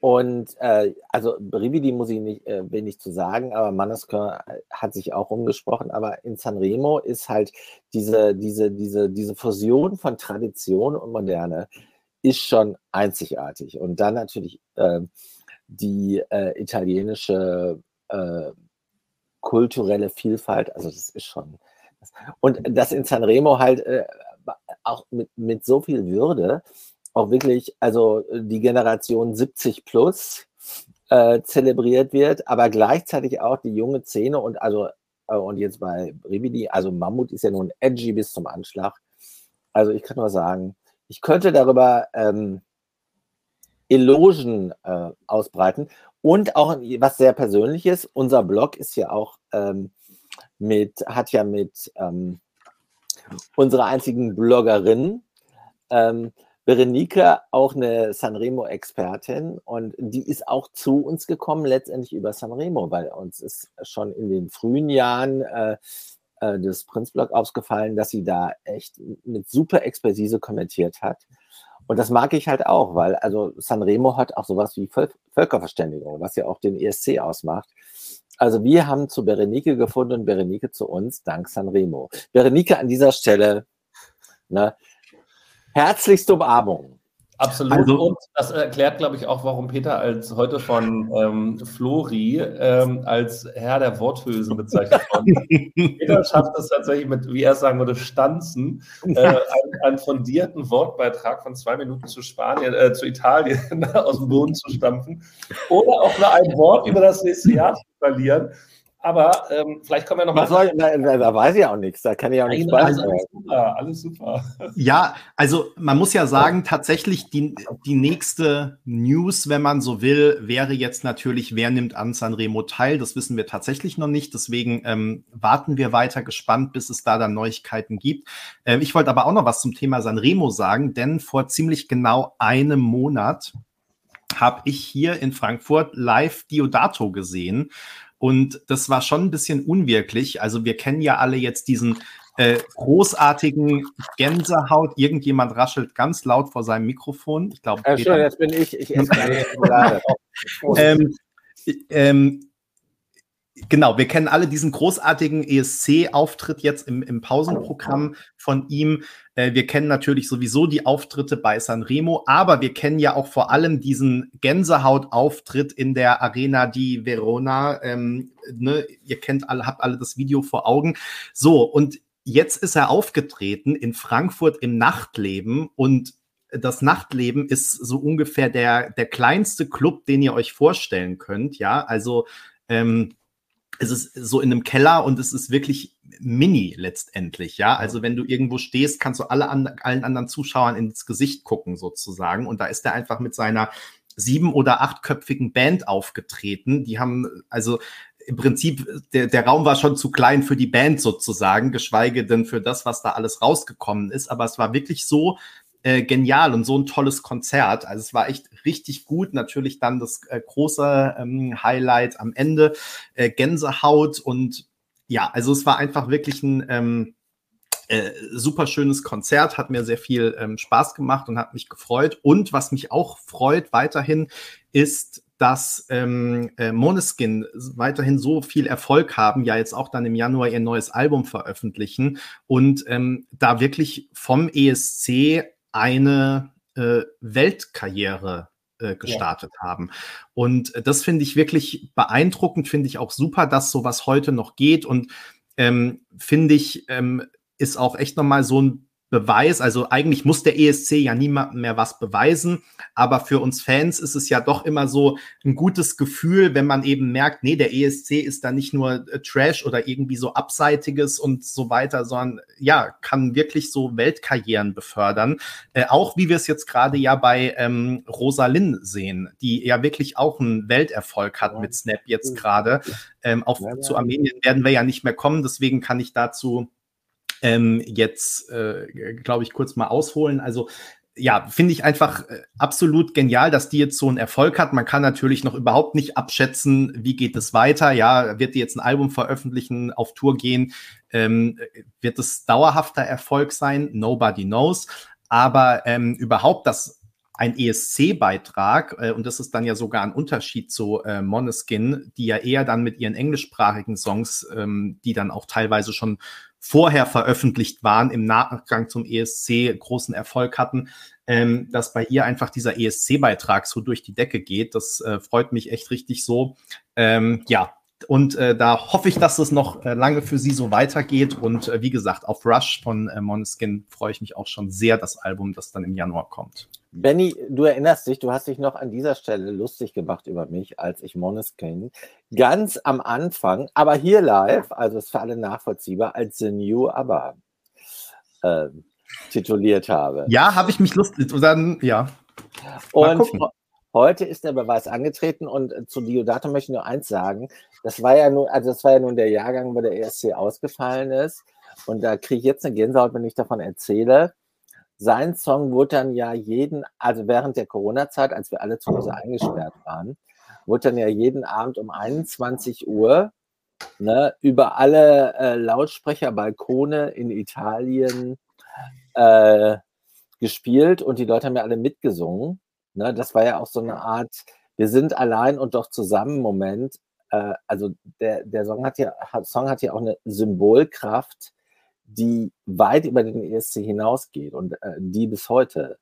Und äh, also Brividi muss ich nicht äh, wenig zu sagen, aber Mannesco hat sich auch umgesprochen. Aber in Sanremo ist halt diese, diese, diese, diese Fusion von Tradition und Moderne ist schon einzigartig. Und dann natürlich äh, die äh, italienische äh, kulturelle Vielfalt, also das ist schon. Und das in Sanremo halt äh, auch mit, mit so viel Würde auch wirklich, also die Generation 70 plus äh, zelebriert wird, aber gleichzeitig auch die junge Szene und also äh, und jetzt bei Ribidi, also Mammut ist ja nun edgy bis zum Anschlag. Also ich kann nur sagen, ich könnte darüber ähm, Elogen äh, ausbreiten und auch was sehr Persönliches. Unser Blog ist ja auch ähm, mit, hat ja mit ähm, unsere einzigen Bloggerinnen. Ähm, Berenike, auch eine Sanremo-Expertin und die ist auch zu uns gekommen, letztendlich über Sanremo, weil uns ist schon in den frühen Jahren äh, äh, des Prinzblog aufgefallen, dass sie da echt mit super Expertise kommentiert hat. Und das mag ich halt auch, weil also Sanremo hat auch sowas wie Völ Völkerverständigung, was ja auch den ESC ausmacht. Also wir haben zu Berenike gefunden und Berenike zu uns, dank Sanremo. Berenike an dieser Stelle, ne, herzlichste Umarmung. Absolut. Also, und das erklärt, glaube ich, auch, warum Peter als heute von ähm, Flori ähm, als Herr der Worthülsen bezeichnet wurde. Peter schafft es tatsächlich mit, wie er sagen würde, Stanzen, äh, einen, einen, fundierten Wortbeitrag von zwei Minuten zu Spanien, äh, zu Italien aus dem Boden zu stampfen. Oder auch nur ein Wort über das nächste Jahr zu verlieren. Aber ähm, vielleicht kommen wir noch Was mal. Soll, da, da, weiß ich auch nichts. Da kann ich auch nichts alles, alles super, alles super. Ja, also man muss ja sagen, tatsächlich die, die nächste News, wenn man so will, wäre jetzt natürlich, wer nimmt an Sanremo teil? Das wissen wir tatsächlich noch nicht. Deswegen ähm, warten wir weiter gespannt, bis es da dann Neuigkeiten gibt. Ähm, ich wollte aber auch noch was zum Thema Sanremo sagen, denn vor ziemlich genau einem Monat habe ich hier in Frankfurt live Diodato gesehen. Und das war schon ein bisschen unwirklich. Also wir kennen ja alle jetzt diesen äh, großartigen Gänsehaut. Irgendjemand raschelt ganz laut vor seinem Mikrofon. Ich glaube, äh, schon, jetzt bin ich. Ich esse keine Schokolade. ähm, ähm, genau, wir kennen alle diesen großartigen ESC-Auftritt jetzt im, im Pausenprogramm von ihm. Äh, wir kennen natürlich sowieso die Auftritte bei Sanremo, aber wir kennen ja auch vor allem diesen Gänsehaut-Auftritt in der Arena di Verona. Ähm, ne? Ihr kennt alle, habt alle das Video vor Augen. So, und jetzt ist er aufgetreten in Frankfurt im Nachtleben und das Nachtleben ist so ungefähr der, der kleinste Club, den ihr euch vorstellen könnt. Ja, also ähm, es ist so in einem Keller und es ist wirklich mini letztendlich, ja. Also wenn du irgendwo stehst, kannst du alle an, allen anderen Zuschauern ins Gesicht gucken sozusagen. Und da ist er einfach mit seiner sieben- oder achtköpfigen Band aufgetreten. Die haben also im Prinzip, der, der Raum war schon zu klein für die Band sozusagen, geschweige denn für das, was da alles rausgekommen ist. Aber es war wirklich so, äh, genial und so ein tolles Konzert. Also es war echt richtig gut. Natürlich dann das äh, große ähm, Highlight am Ende, äh, Gänsehaut und ja, also es war einfach wirklich ein ähm, äh, super schönes Konzert, hat mir sehr viel ähm, Spaß gemacht und hat mich gefreut. Und was mich auch freut weiterhin ist, dass ähm, äh, Moneskin weiterhin so viel Erfolg haben, ja jetzt auch dann im Januar ihr neues Album veröffentlichen und ähm, da wirklich vom ESC eine äh, Weltkarriere äh, gestartet ja. haben. Und das finde ich wirklich beeindruckend, finde ich auch super, dass sowas heute noch geht und ähm, finde ich, ähm, ist auch echt nochmal so ein Beweis. Also eigentlich muss der ESC ja niemandem mehr was beweisen, aber für uns Fans ist es ja doch immer so ein gutes Gefühl, wenn man eben merkt, nee, der ESC ist da nicht nur äh, Trash oder irgendwie so abseitiges und so weiter, sondern ja, kann wirklich so Weltkarrieren befördern. Äh, auch wie wir es jetzt gerade ja bei ähm, Rosalind sehen, die ja wirklich auch einen Welterfolg hat ja. mit Snap jetzt gerade. Ähm, auf, ja, ja. Zu Armenien werden wir ja nicht mehr kommen, deswegen kann ich dazu ähm, jetzt, äh, glaube ich, kurz mal ausholen. Also ja, finde ich einfach äh, absolut genial, dass die jetzt so einen Erfolg hat. Man kann natürlich noch überhaupt nicht abschätzen, wie geht es weiter. Ja, wird die jetzt ein Album veröffentlichen, auf Tour gehen? Ähm, wird es dauerhafter Erfolg sein? Nobody knows. Aber ähm, überhaupt, dass ein ESC-Beitrag, äh, und das ist dann ja sogar ein Unterschied zu äh, Moneskin, die ja eher dann mit ihren englischsprachigen Songs, ähm, die dann auch teilweise schon vorher veröffentlicht waren, im Nachgang zum ESC großen Erfolg hatten, ähm, dass bei ihr einfach dieser ESC-Beitrag so durch die Decke geht. Das äh, freut mich echt richtig so. Ähm, ja, und äh, da hoffe ich, dass es noch äh, lange für sie so weitergeht. Und äh, wie gesagt, auf Rush von äh, Moneskin freue ich mich auch schon sehr, das Album, das dann im Januar kommt. Benny, du erinnerst dich, du hast dich noch an dieser Stelle lustig gemacht über mich, als ich Moneskin ganz am Anfang, aber hier live, also ist für alle nachvollziehbar, als The New ABBA äh, tituliert habe. Ja, habe ich mich lustig, dann, ja. Und heute ist der Beweis angetreten und zu Diodato möchte ich nur eins sagen. Das war ja nun, also das war ja nun der Jahrgang, wo der ESC ausgefallen ist. und da kriege ich jetzt eine Gänsehaut, wenn ich davon erzähle. Sein Song wurde dann ja jeden, also während der Corona-Zeit, als wir alle zu Hause eingesperrt waren, wurde dann ja jeden Abend um 21 Uhr ne, über alle äh, Lautsprecher, Balkone in Italien äh, gespielt und die Leute haben ja alle mitgesungen. Ne? Das war ja auch so eine Art, wir sind allein und doch zusammen Moment. Äh, also der, der Song, hat ja, Song hat ja auch eine Symbolkraft, die weit über den ESC hinausgeht und äh, die bis heute.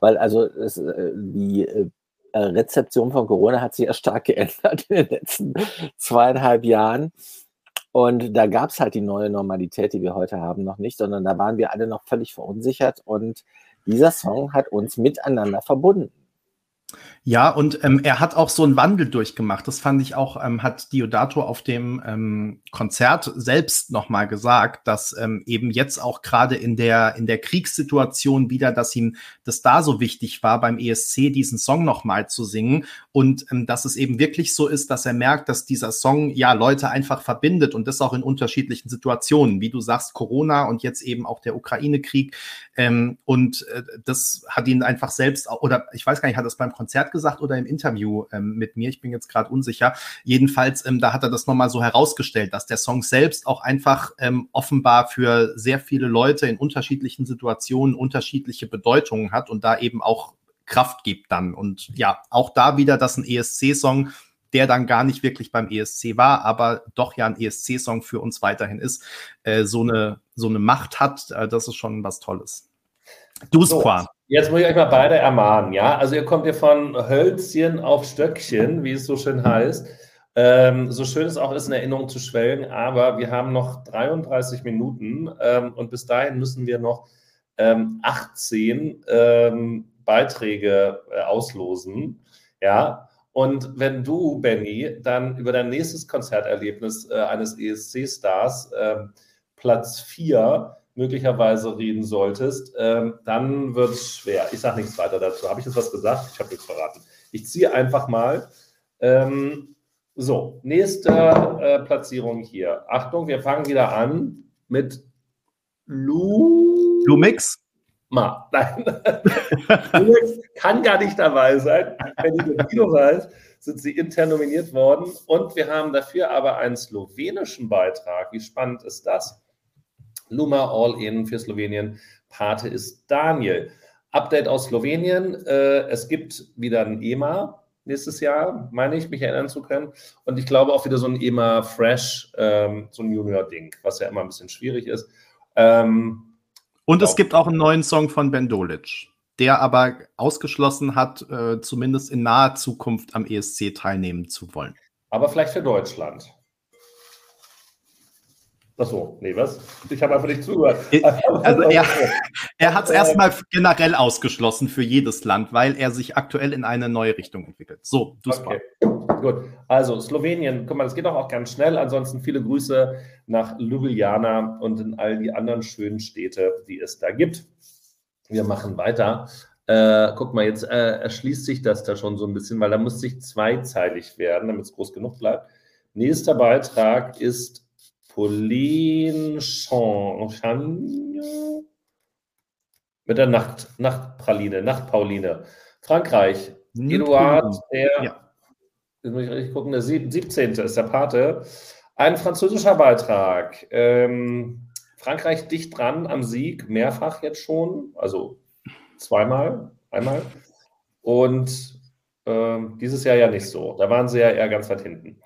Weil also es, äh, die äh, Rezeption von Corona hat sich ja stark geändert in den letzten zweieinhalb Jahren. Und da gab es halt die neue Normalität, die wir heute haben, noch nicht, sondern da waren wir alle noch völlig verunsichert. Und dieser Song hat uns miteinander verbunden. Ja, und ähm, er hat auch so einen Wandel durchgemacht. Das fand ich auch, ähm, hat Diodato auf dem ähm, Konzert selbst nochmal gesagt, dass ähm, eben jetzt auch gerade in der, in der Kriegssituation wieder, dass ihm das da so wichtig war, beim ESC diesen Song nochmal zu singen. Und ähm, dass es eben wirklich so ist, dass er merkt, dass dieser Song ja Leute einfach verbindet und das auch in unterschiedlichen Situationen, wie du sagst, Corona und jetzt eben auch der Ukraine-Krieg. Ähm, und äh, das hat ihn einfach selbst, oder ich weiß gar nicht, hat das beim Konzert gesagt oder im Interview ähm, mit mir. Ich bin jetzt gerade unsicher. Jedenfalls, ähm, da hat er das nochmal so herausgestellt, dass der Song selbst auch einfach ähm, offenbar für sehr viele Leute in unterschiedlichen Situationen unterschiedliche Bedeutungen hat und da eben auch Kraft gibt dann. Und ja, auch da wieder, dass ein ESC-Song der dann gar nicht wirklich beim ESC war, aber doch ja ein ESC-Song für uns weiterhin ist, äh, so, eine, so eine Macht hat, äh, das ist schon was Tolles. Du so, Jetzt muss ich euch mal beide ermahnen, ja? Also ihr kommt hier von Hölzchen auf Stöckchen, wie es so schön heißt. Ähm, so schön es auch ist, in Erinnerung zu schwelgen, aber wir haben noch 33 Minuten ähm, und bis dahin müssen wir noch ähm, 18 ähm, Beiträge äh, auslosen. Ja, und wenn du, Benny, dann über dein nächstes Konzerterlebnis äh, eines ESC-Stars äh, Platz 4 möglicherweise reden solltest, ähm, dann wird es schwer. Ich sage nichts weiter dazu. Habe ich jetzt was gesagt? Ich habe nichts verraten. Ich ziehe einfach mal. Ähm, so, nächste äh, Platzierung hier. Achtung, wir fangen wieder an mit Lu. Lumix? Ma. Nein. Lumix kann gar nicht dabei sein. Wenn ich mit Guido weiß, sind sie intern nominiert worden. Und wir haben dafür aber einen slowenischen Beitrag. Wie spannend ist das? Luma All-In für Slowenien. Pate ist Daniel. Update aus Slowenien. Äh, es gibt wieder ein EMA nächstes Jahr, meine ich, mich erinnern zu können. Und ich glaube auch wieder so ein EMA Fresh, ähm, so ein Junior-Ding, was ja immer ein bisschen schwierig ist. Ähm, und es gibt auch einen neuen Song von Ben Dolic, der aber ausgeschlossen hat, äh, zumindest in naher Zukunft am ESC teilnehmen zu wollen. Aber vielleicht für Deutschland. Achso, nee, was? Ich habe einfach nicht zugehört. Äh, also er, er hat es erstmal generell ausgeschlossen für jedes Land, weil er sich aktuell in eine neue Richtung entwickelt. So, du okay. Gut, also Slowenien, guck mal, das geht doch auch ganz schnell. Ansonsten viele Grüße nach Ljubljana und in all die anderen schönen Städte, die es da gibt. Wir machen weiter. Äh, guck mal, jetzt äh, erschließt sich das da schon so ein bisschen, weil da muss sich zweizeilig werden, damit es groß genug bleibt. Nächster Beitrag ist Pauline Champagne mit der Nacht, Nachtpraline, Nachtpauline. Frankreich, Eduard, der, ja. jetzt muss ich richtig gucken, der 17. ist der Pate. Ein französischer Beitrag. Ähm, Frankreich dicht dran am Sieg, mehrfach jetzt schon, also zweimal, einmal. Und ähm, dieses Jahr ja nicht so. Da waren sie ja eher ganz weit hinten.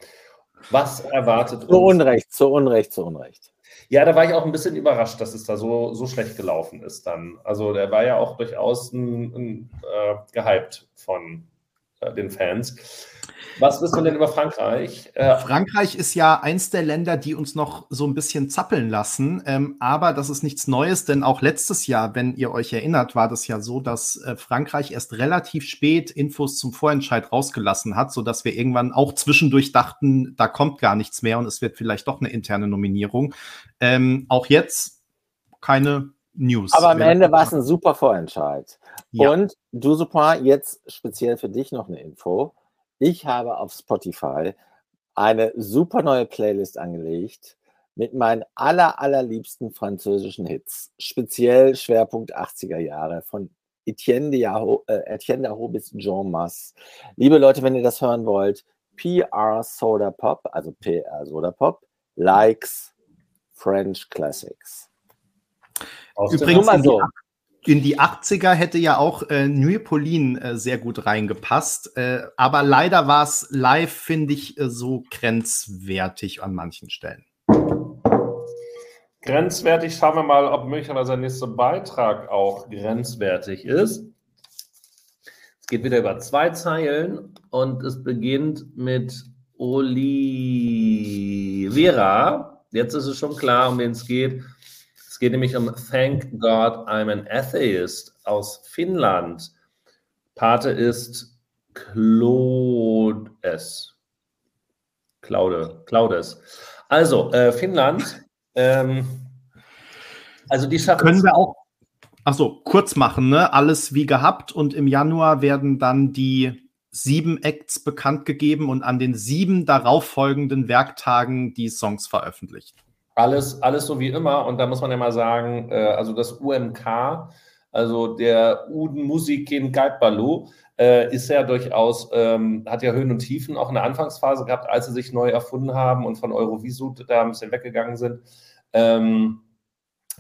Was erwartet uns? Zu Unrecht, zu Unrecht, zu Unrecht. Ja, da war ich auch ein bisschen überrascht, dass es da so, so schlecht gelaufen ist dann. Also der war ja auch durchaus ein, ein, äh, gehypt von den Fans. Was wissen wir denn über Frankreich? Äh, Frankreich ist ja eins der Länder, die uns noch so ein bisschen zappeln lassen. Ähm, aber das ist nichts Neues, denn auch letztes Jahr, wenn ihr euch erinnert, war das ja so, dass äh, Frankreich erst relativ spät Infos zum Vorentscheid rausgelassen hat, sodass wir irgendwann auch zwischendurch dachten, da kommt gar nichts mehr und es wird vielleicht doch eine interne Nominierung. Ähm, auch jetzt keine News. Aber am Ende war es ein super Vorentscheid. Ja. Und du, Super, jetzt speziell für dich noch eine Info. Ich habe auf Spotify eine super neue Playlist angelegt mit meinen aller, allerliebsten französischen Hits, speziell Schwerpunkt 80er Jahre von Etienne Daho, äh, bis Jean Masse. Liebe Leute, wenn ihr das hören wollt, PR Soda Pop, also PR Soda Pop, likes French Classics. Übrigens, in die, in die 80er hätte ja auch äh, Nuit Pauline äh, sehr gut reingepasst. Äh, aber leider war es live, finde ich, äh, so grenzwertig an manchen Stellen. Grenzwertig, schauen wir mal, ob möglicherweise der nächste Beitrag auch grenzwertig ist. Es geht wieder über zwei Zeilen und es beginnt mit Olivera. Jetzt ist es schon klar, um wen es geht. Geht nämlich um Thank God I'm an Atheist aus Finnland. Pate ist Claudes. Claude, Claudes. Also, äh, Finnland ähm, also die schaffen Können wir auch, achso, kurz machen, ne? Alles wie gehabt und im Januar werden dann die sieben Acts bekannt gegeben und an den sieben darauffolgenden Werktagen die Songs veröffentlicht. Alles, alles so wie immer. Und da muss man ja mal sagen, äh, also das UMK, also der Uden Musikin Geitbalu, äh, ist ja durchaus, ähm, hat ja Höhen und Tiefen auch in der Anfangsphase gehabt, als sie sich neu erfunden haben und von Eurovisut da ein bisschen weggegangen sind. Ähm,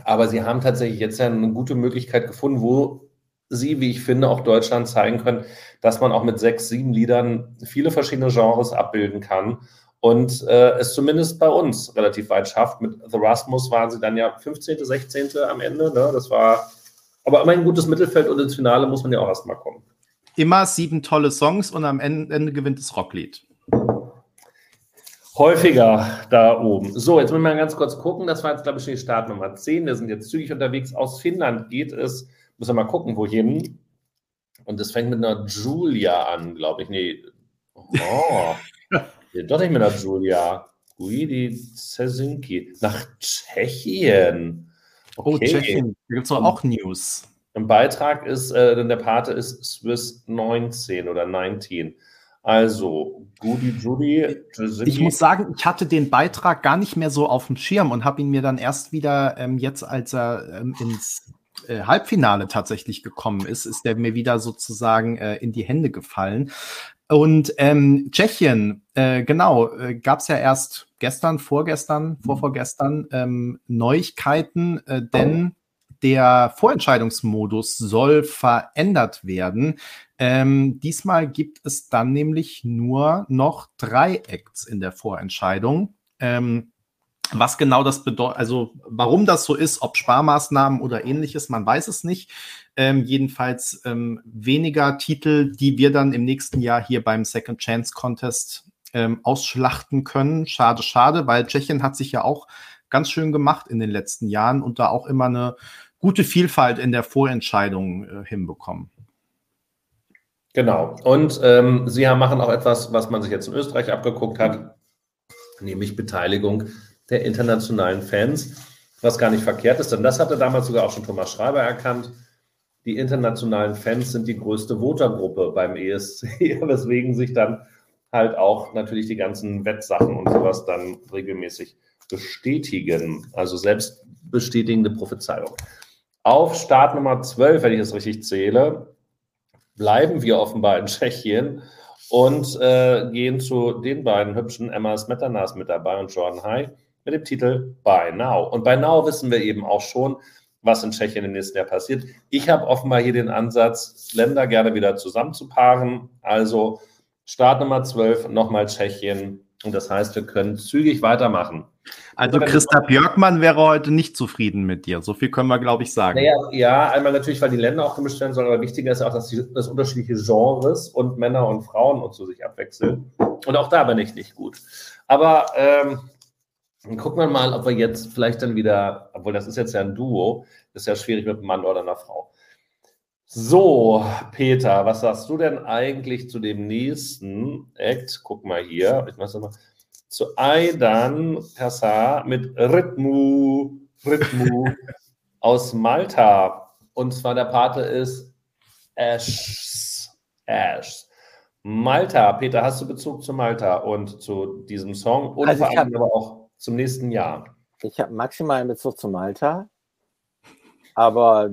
aber sie haben tatsächlich jetzt ja eine gute Möglichkeit gefunden, wo sie, wie ich finde, auch Deutschland zeigen können, dass man auch mit sechs, sieben Liedern viele verschiedene Genres abbilden kann und äh, es zumindest bei uns relativ weit schafft. Mit The Rasmus waren sie dann ja 15., 16. am Ende. Ne? Das war aber immer ein gutes Mittelfeld und ins Finale muss man ja auch erstmal kommen. Immer sieben tolle Songs und am Ende gewinnt das Rocklied. Häufiger da oben. So, jetzt müssen wir mal ganz kurz gucken. Das war jetzt, glaube ich, schon die Startnummer 10. Wir sind jetzt zügig unterwegs. Aus Finnland geht es, müssen wir mal gucken, wohin. Und es fängt mit einer Julia an, glaube ich. Nee. Oh. doch nicht mit einer Julia. Guidi Cesinki. Nach Tschechien. Oh, okay. Oh, Tschechien. Da gibt es auch News. Ein Beitrag ist, äh, denn der Pate ist Swiss 19 oder 19. Also, Goody Judy. Ich muss sagen, ich hatte den Beitrag gar nicht mehr so auf dem Schirm und habe ihn mir dann erst wieder ähm, jetzt, als er ähm, ins äh, Halbfinale tatsächlich gekommen ist, ist der mir wieder sozusagen äh, in die Hände gefallen. Und ähm, Tschechien, äh, genau, äh, gab es ja erst gestern, vorgestern, vorvorgestern ähm, Neuigkeiten, äh, denn der Vorentscheidungsmodus soll verändert werden. Ähm, diesmal gibt es dann nämlich nur noch drei Acts in der Vorentscheidung. Ähm, was genau das bedeutet, also warum das so ist, ob Sparmaßnahmen oder ähnliches, man weiß es nicht. Ähm, jedenfalls ähm, weniger Titel, die wir dann im nächsten Jahr hier beim Second Chance Contest ähm, ausschlachten können. Schade, schade, weil Tschechien hat sich ja auch ganz schön gemacht in den letzten Jahren und da auch immer eine gute Vielfalt in der Vorentscheidung äh, hinbekommen. Genau. Und ähm, Sie machen auch etwas, was man sich jetzt in Österreich abgeguckt hat, nämlich Beteiligung der internationalen Fans, was gar nicht verkehrt ist, denn das hatte damals sogar auch schon Thomas Schreiber erkannt. Die internationalen Fans sind die größte Votergruppe beim ESC, weswegen sich dann halt auch natürlich die ganzen Wettsachen und sowas dann regelmäßig bestätigen. Also selbstbestätigende Prophezeiung. Auf Start Nummer 12, wenn ich es richtig zähle, bleiben wir offenbar in Tschechien und äh, gehen zu den beiden hübschen Emma Smetanas mit dabei und Jordan High mit dem Titel By Now. Und bei Now wissen wir eben auch schon, was in Tschechien im nächsten Jahr passiert. Ich habe offenbar hier den Ansatz, Länder gerne wieder zusammenzupaaren. Also Start Nummer 12, nochmal Tschechien. Und das heißt, wir können zügig weitermachen. Also Christa Björkmann wäre heute nicht zufrieden mit dir. So viel können wir, glaube ich, sagen. Naja, ja, einmal natürlich, weil die Länder auch gemischt werden sollen, aber wichtiger ist auch, dass, die, dass unterschiedliche Genres und Männer und Frauen und so sich abwechseln. Und auch da bin ich nicht gut. Aber ähm, gucken wir mal, ob wir jetzt vielleicht dann wieder, obwohl das ist jetzt ja ein Duo, ist ja schwierig mit einem Mann oder einer Frau. So, Peter, was sagst du denn eigentlich zu dem nächsten Act? Guck mal hier. Ich mach's mal zu Aidan Kassar mit Rhythmu, Rhythmu aus Malta. Und zwar der Pate ist Ash. Ash. Malta, Peter, hast du Bezug zu Malta und zu diesem Song und also vor allem aber auch zum nächsten Jahr? Ich habe maximal einen Bezug zu Malta, aber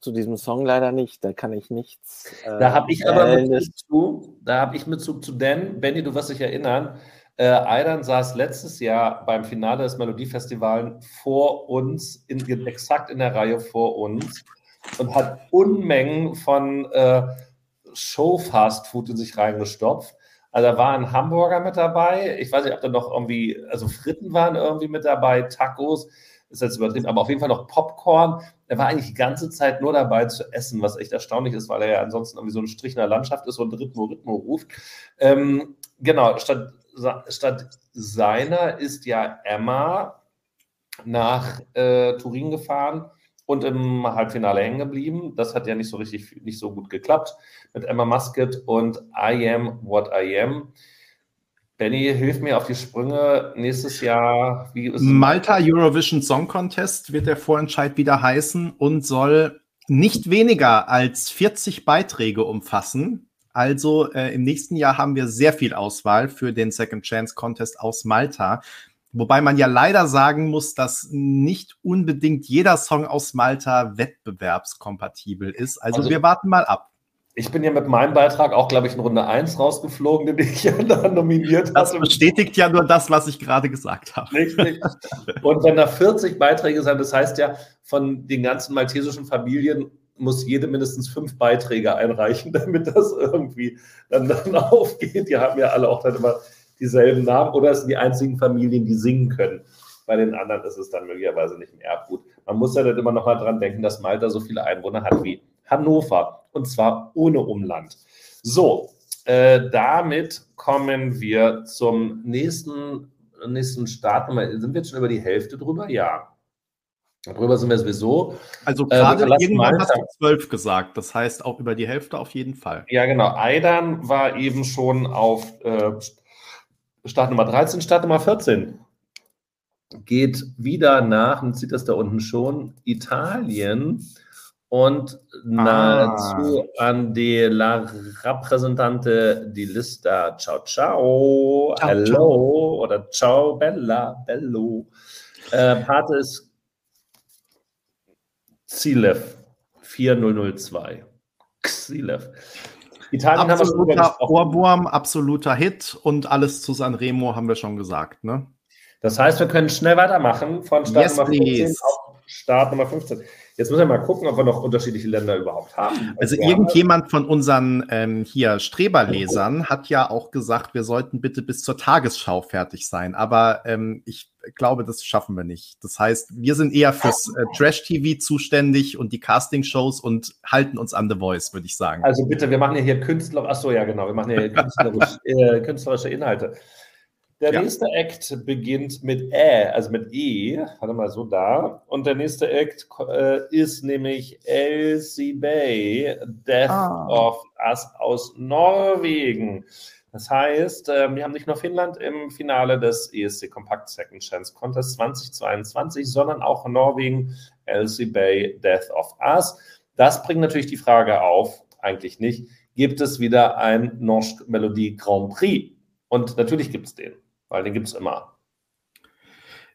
zu diesem Song leider nicht. Da kann ich nichts. Äh, da habe ich aber Bezug zu. Da habe ich Bezug zu Dan. Benny, du wirst dich erinnern. Äh, Aidan saß letztes Jahr beim Finale des Melodiefestivals vor uns, in, exakt in der Reihe vor uns und hat Unmengen von äh, Show-Fast-Food in sich reingestopft. Also da war ein Hamburger mit dabei. Ich weiß nicht, ob da noch irgendwie, also Fritten waren irgendwie mit dabei, Tacos, ist jetzt übertrieben, aber auf jeden Fall noch Popcorn. Er war eigentlich die ganze Zeit nur dabei zu essen, was echt erstaunlich ist, weil er ja ansonsten irgendwie so ein Strich in der Landschaft ist und Rhythmo, Rhythmo ruft. Ähm, genau, statt, statt seiner ist ja Emma nach äh, Turin gefahren und im Halbfinale hängen geblieben. Das hat ja nicht so richtig, nicht so gut geklappt mit Emma Musket und I Am What I Am. Benny, hilf mir auf die Sprünge. Nächstes Jahr, wie ist Malta Eurovision Song Contest wird der Vorentscheid wieder heißen und soll nicht weniger als 40 Beiträge umfassen. Also äh, im nächsten Jahr haben wir sehr viel Auswahl für den Second Chance Contest aus Malta. Wobei man ja leider sagen muss, dass nicht unbedingt jeder Song aus Malta wettbewerbskompatibel ist. Also, also wir warten mal ab. Ich bin ja mit meinem Beitrag auch, glaube ich, in Runde 1 rausgeflogen, den ich ja da nominiert habe. Das bestätigt ja nur das, was ich gerade gesagt habe. Richtig. Und wenn da 40 Beiträge sind, das heißt ja, von den ganzen maltesischen Familien muss jede mindestens fünf Beiträge einreichen, damit das irgendwie dann, dann aufgeht. Die haben ja alle auch dann immer dieselben Namen oder es sind die einzigen Familien, die singen können. Bei den anderen ist es dann möglicherweise nicht im Erbgut. Man muss ja dann immer noch mal dran denken, dass Malta so viele Einwohner hat wie Hannover und zwar ohne Umland. So, äh, damit kommen wir zum nächsten, nächsten Start. Sind wir jetzt schon über die Hälfte drüber? Ja. Darüber sind wir sowieso. Also äh, gerade äh, irgendwann Malta. hast du zwölf gesagt. Das heißt auch über die Hälfte auf jeden Fall. Ja, genau. Aidan war eben schon auf äh, Start Nummer 13, Start Nummer 14 geht wieder nach, und sieht das da unten schon, Italien und nahezu ah. an die La Rappresentante di Lista. Ciao, ciao, ciao hello ciao. oder ciao, bella, bello. Äh, Pate ist Zilev 4002. Xilev. Italien absoluter haben wir Ohrwurm, absoluter Hit und alles zu Sanremo haben wir schon gesagt, ne? Das heißt, wir können schnell weitermachen von Start yes, Nummer 15 please. auf Start Nummer 15. Jetzt müssen wir mal gucken, ob wir noch unterschiedliche Länder überhaupt haben. Also, also irgendjemand von unseren ähm, hier Streberlesern hat ja auch gesagt, wir sollten bitte bis zur Tagesschau fertig sein. Aber ähm, ich glaube, das schaffen wir nicht. Das heißt, wir sind eher fürs äh, Trash-TV zuständig und die Casting-Shows und halten uns an The Voice, würde ich sagen. Also bitte, wir machen ja hier Künstler, ach so, ja genau, wir machen ja hier künstlerisch, äh, künstlerische Inhalte. Der ja. nächste Act beginnt mit Ä, also mit E, warte mal so da. Und der nächste Act äh, ist nämlich Elsie Bay, Death oh. of Us aus Norwegen. Das heißt, äh, wir haben nicht nur Finnland im Finale des ESC Compact Second Chance Contest 2022, sondern auch Norwegen, Elsie Bay, Death of Us. Das bringt natürlich die Frage auf, eigentlich nicht, gibt es wieder ein Norsk Melodie Grand Prix? Und natürlich gibt es den weil den gibt es immer.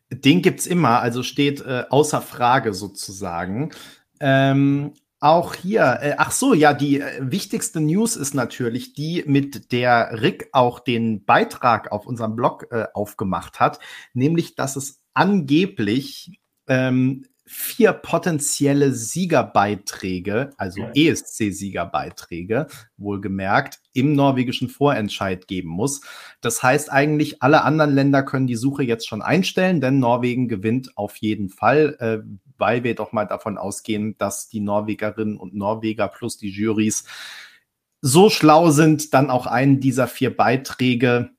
Den gibt es immer, also steht äh, außer Frage sozusagen. Ähm, auch hier, äh, ach so, ja, die äh, wichtigste News ist natürlich die, mit der Rick auch den Beitrag auf unserem Blog äh, aufgemacht hat, nämlich, dass es angeblich ähm, vier potenzielle Siegerbeiträge, also ESC-Siegerbeiträge, wohlgemerkt, im norwegischen Vorentscheid geben muss. Das heißt eigentlich, alle anderen Länder können die Suche jetzt schon einstellen, denn Norwegen gewinnt auf jeden Fall, äh, weil wir doch mal davon ausgehen, dass die Norwegerinnen und Norweger plus die Jurys so schlau sind, dann auch einen dieser vier Beiträge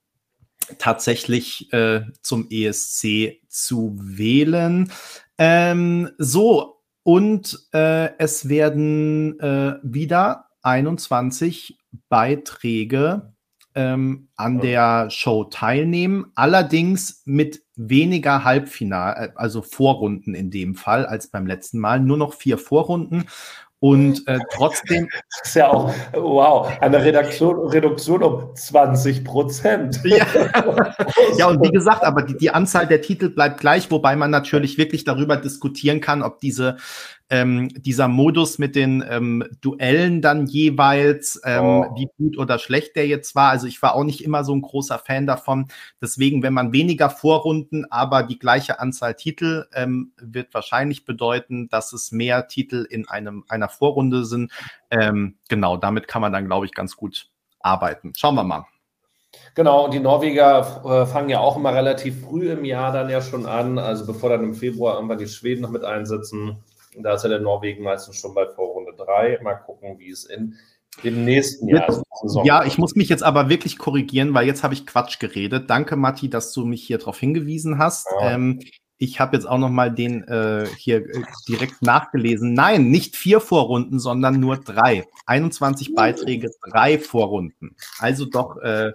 tatsächlich äh, zum ESC zu wählen. Ähm, so, und äh, es werden äh, wieder 21 Beiträge ähm, an der Show teilnehmen, allerdings mit weniger Halbfinal, äh, also Vorrunden in dem Fall als beim letzten Mal, nur noch vier Vorrunden. Und äh, trotzdem. Das ist ja auch, wow, eine Redaktion, Reduktion um 20 Prozent. Ja. ja, und wie gesagt, aber die, die Anzahl der Titel bleibt gleich, wobei man natürlich wirklich darüber diskutieren kann, ob diese ähm, dieser Modus mit den ähm, Duellen dann jeweils, ähm, oh. wie gut oder schlecht der jetzt war. Also ich war auch nicht immer so ein großer Fan davon. Deswegen, wenn man weniger Vorrunden, aber die gleiche Anzahl Titel, ähm, wird wahrscheinlich bedeuten, dass es mehr Titel in einem, einer Vorrunde sind. Ähm, genau, damit kann man dann, glaube ich, ganz gut arbeiten. Schauen wir mal. Genau, und die Norweger äh, fangen ja auch immer relativ früh im Jahr dann ja schon an, also bevor dann im Februar irgendwann die Schweden noch mit einsetzen. Da ist ja der Norwegen meistens schon bei Vorrunde 3. Mal gucken, wie es in dem nächsten Jahr ist. Ja, ich muss mich jetzt aber wirklich korrigieren, weil jetzt habe ich Quatsch geredet. Danke, Matti, dass du mich hier darauf hingewiesen hast. Ja. Ähm, ich habe jetzt auch noch mal den äh, hier äh, direkt nachgelesen. Nein, nicht vier Vorrunden, sondern nur drei. 21 Beiträge, drei Vorrunden. Also doch äh,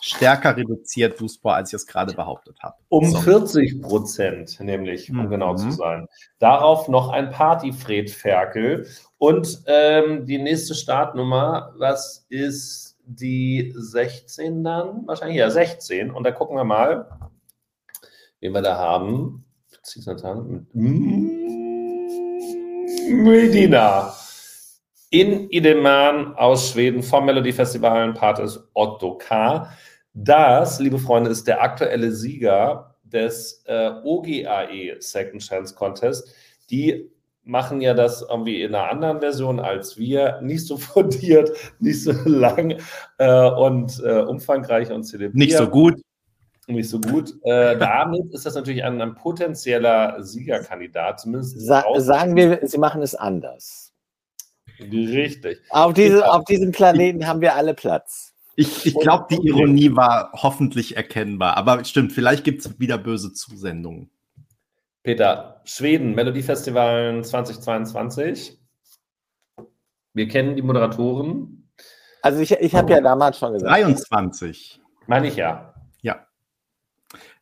stärker reduziert Fußball, als ich es gerade behauptet habe. Um so. 40 Prozent, nämlich, um mhm. genau zu sein. Darauf noch ein Partyfred Ferkel. Und ähm, die nächste Startnummer, was ist die 16 dann? Wahrscheinlich ja, 16. Und da gucken wir mal, wen wir da haben. Medina. In Ideman aus Schweden vom Melody Festival Part ist Otto K. Das, liebe Freunde, ist der aktuelle Sieger des äh, OGAE Second Chance Contest. Die machen ja das irgendwie in einer anderen Version als wir, nicht so fundiert, nicht so lang äh, und äh, umfangreich und zelebriert. Nicht so gut. Nicht so gut. Äh, damit ist das natürlich ein, ein potenzieller Siegerkandidat, zumindest. Sa sagen wir, sie machen es anders. Richtig. Auf, diese, auf diesem Planeten haben wir alle Platz. Ich, ich glaube, die Ironie war hoffentlich erkennbar. Aber stimmt, vielleicht gibt es wieder böse Zusendungen. Peter, Schweden, Melodiefestival 2022. Wir kennen die Moderatoren. Also ich, ich habe ja damals schon gesagt. 23. Meine ich ja. Ja.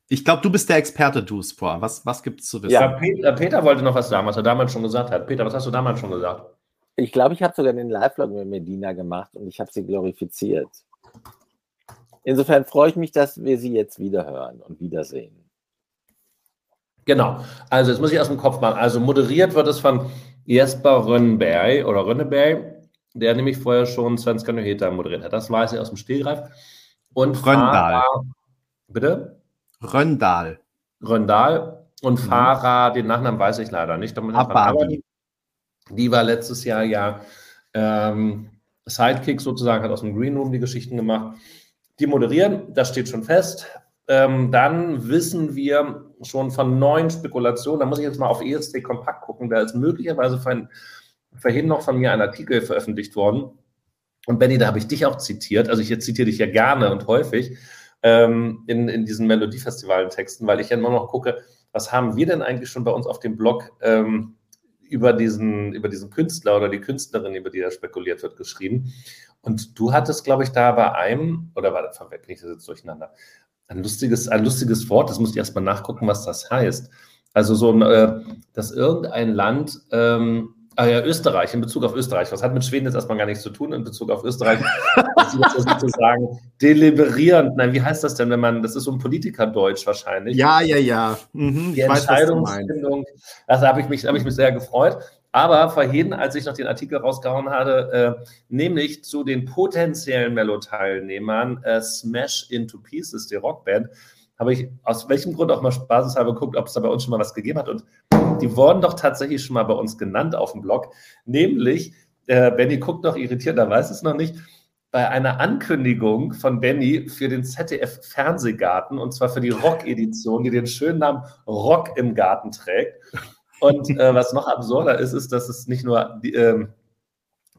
Ich glaube, du bist der Experte, du, Spor. Was, was gibt es zu wissen? Ja, Peter, Peter, wollte noch was sagen, was er damals schon gesagt hat. Peter, was hast du damals schon gesagt? Ich glaube, ich habe sogar den Live-Vlog mit Medina gemacht und ich habe sie glorifiziert. Insofern freue ich mich, dass wir sie jetzt wieder hören und wiedersehen. Genau. Also, jetzt muss ich aus dem Kopf machen. Also, moderiert wird es von Jesper Rönnberg oder Rönneberg, der nämlich vorher schon Svenska Nyheter moderiert hat. Das weiß ich aus dem Stehgreif. Und Röndal. bitte? Röndal. Röndal. Und mhm. Farah, den Nachnamen weiß ich leider nicht. Aber die, war letztes Jahr ja ähm, Sidekick sozusagen, hat aus dem Green Room die Geschichten gemacht. Die moderieren, das steht schon fest. Ähm, dann wissen wir schon von neuen Spekulationen, da muss ich jetzt mal auf ESC Kompakt gucken, da ist möglicherweise vorhin, vorhin noch von mir ein Artikel veröffentlicht worden. Und Benny, da habe ich dich auch zitiert, also ich zitiere dich ja gerne und häufig ähm, in, in diesen Melodiefestivalen-Texten, weil ich ja immer noch gucke, was haben wir denn eigentlich schon bei uns auf dem Blog ähm, über, diesen, über diesen Künstler oder die Künstlerin, über die da spekuliert wird, geschrieben. Und du hattest, glaube ich, da bei einem, oder war das, ich das jetzt durcheinander, ein lustiges, ein lustiges Wort, das muss ich erstmal nachgucken, was das heißt. Also so ein, äh, dass irgendein Land ähm, Ah ja, Österreich, in Bezug auf Österreich. Was hat mit Schweden jetzt erstmal gar nichts zu tun in Bezug auf Österreich? das ist sozusagen deliberierend. Nein, wie heißt das denn, wenn man, das ist so ein Politikerdeutsch wahrscheinlich. Ja, ja, ja. Mhm, Die Entscheidungsfindung, also habe ich, mich, hab ich mich sehr gefreut. Aber vorhin, als ich noch den Artikel rausgehauen hatte, äh, nämlich zu den potenziellen Mello-Teilnehmern äh, Smash into Pieces, die Rockband, habe ich aus welchem Grund auch mal spaßeshalber geguckt, ob es da bei uns schon mal was gegeben hat. Und die wurden doch tatsächlich schon mal bei uns genannt auf dem Blog. Nämlich, äh, Benny guckt noch irritiert, da weiß es noch nicht, bei einer Ankündigung von Benny für den ZDF Fernsehgarten und zwar für die Rock-Edition, die den schönen Namen Rock im Garten trägt. Und äh, was noch absurder ist, ist, dass es nicht nur die, ähm,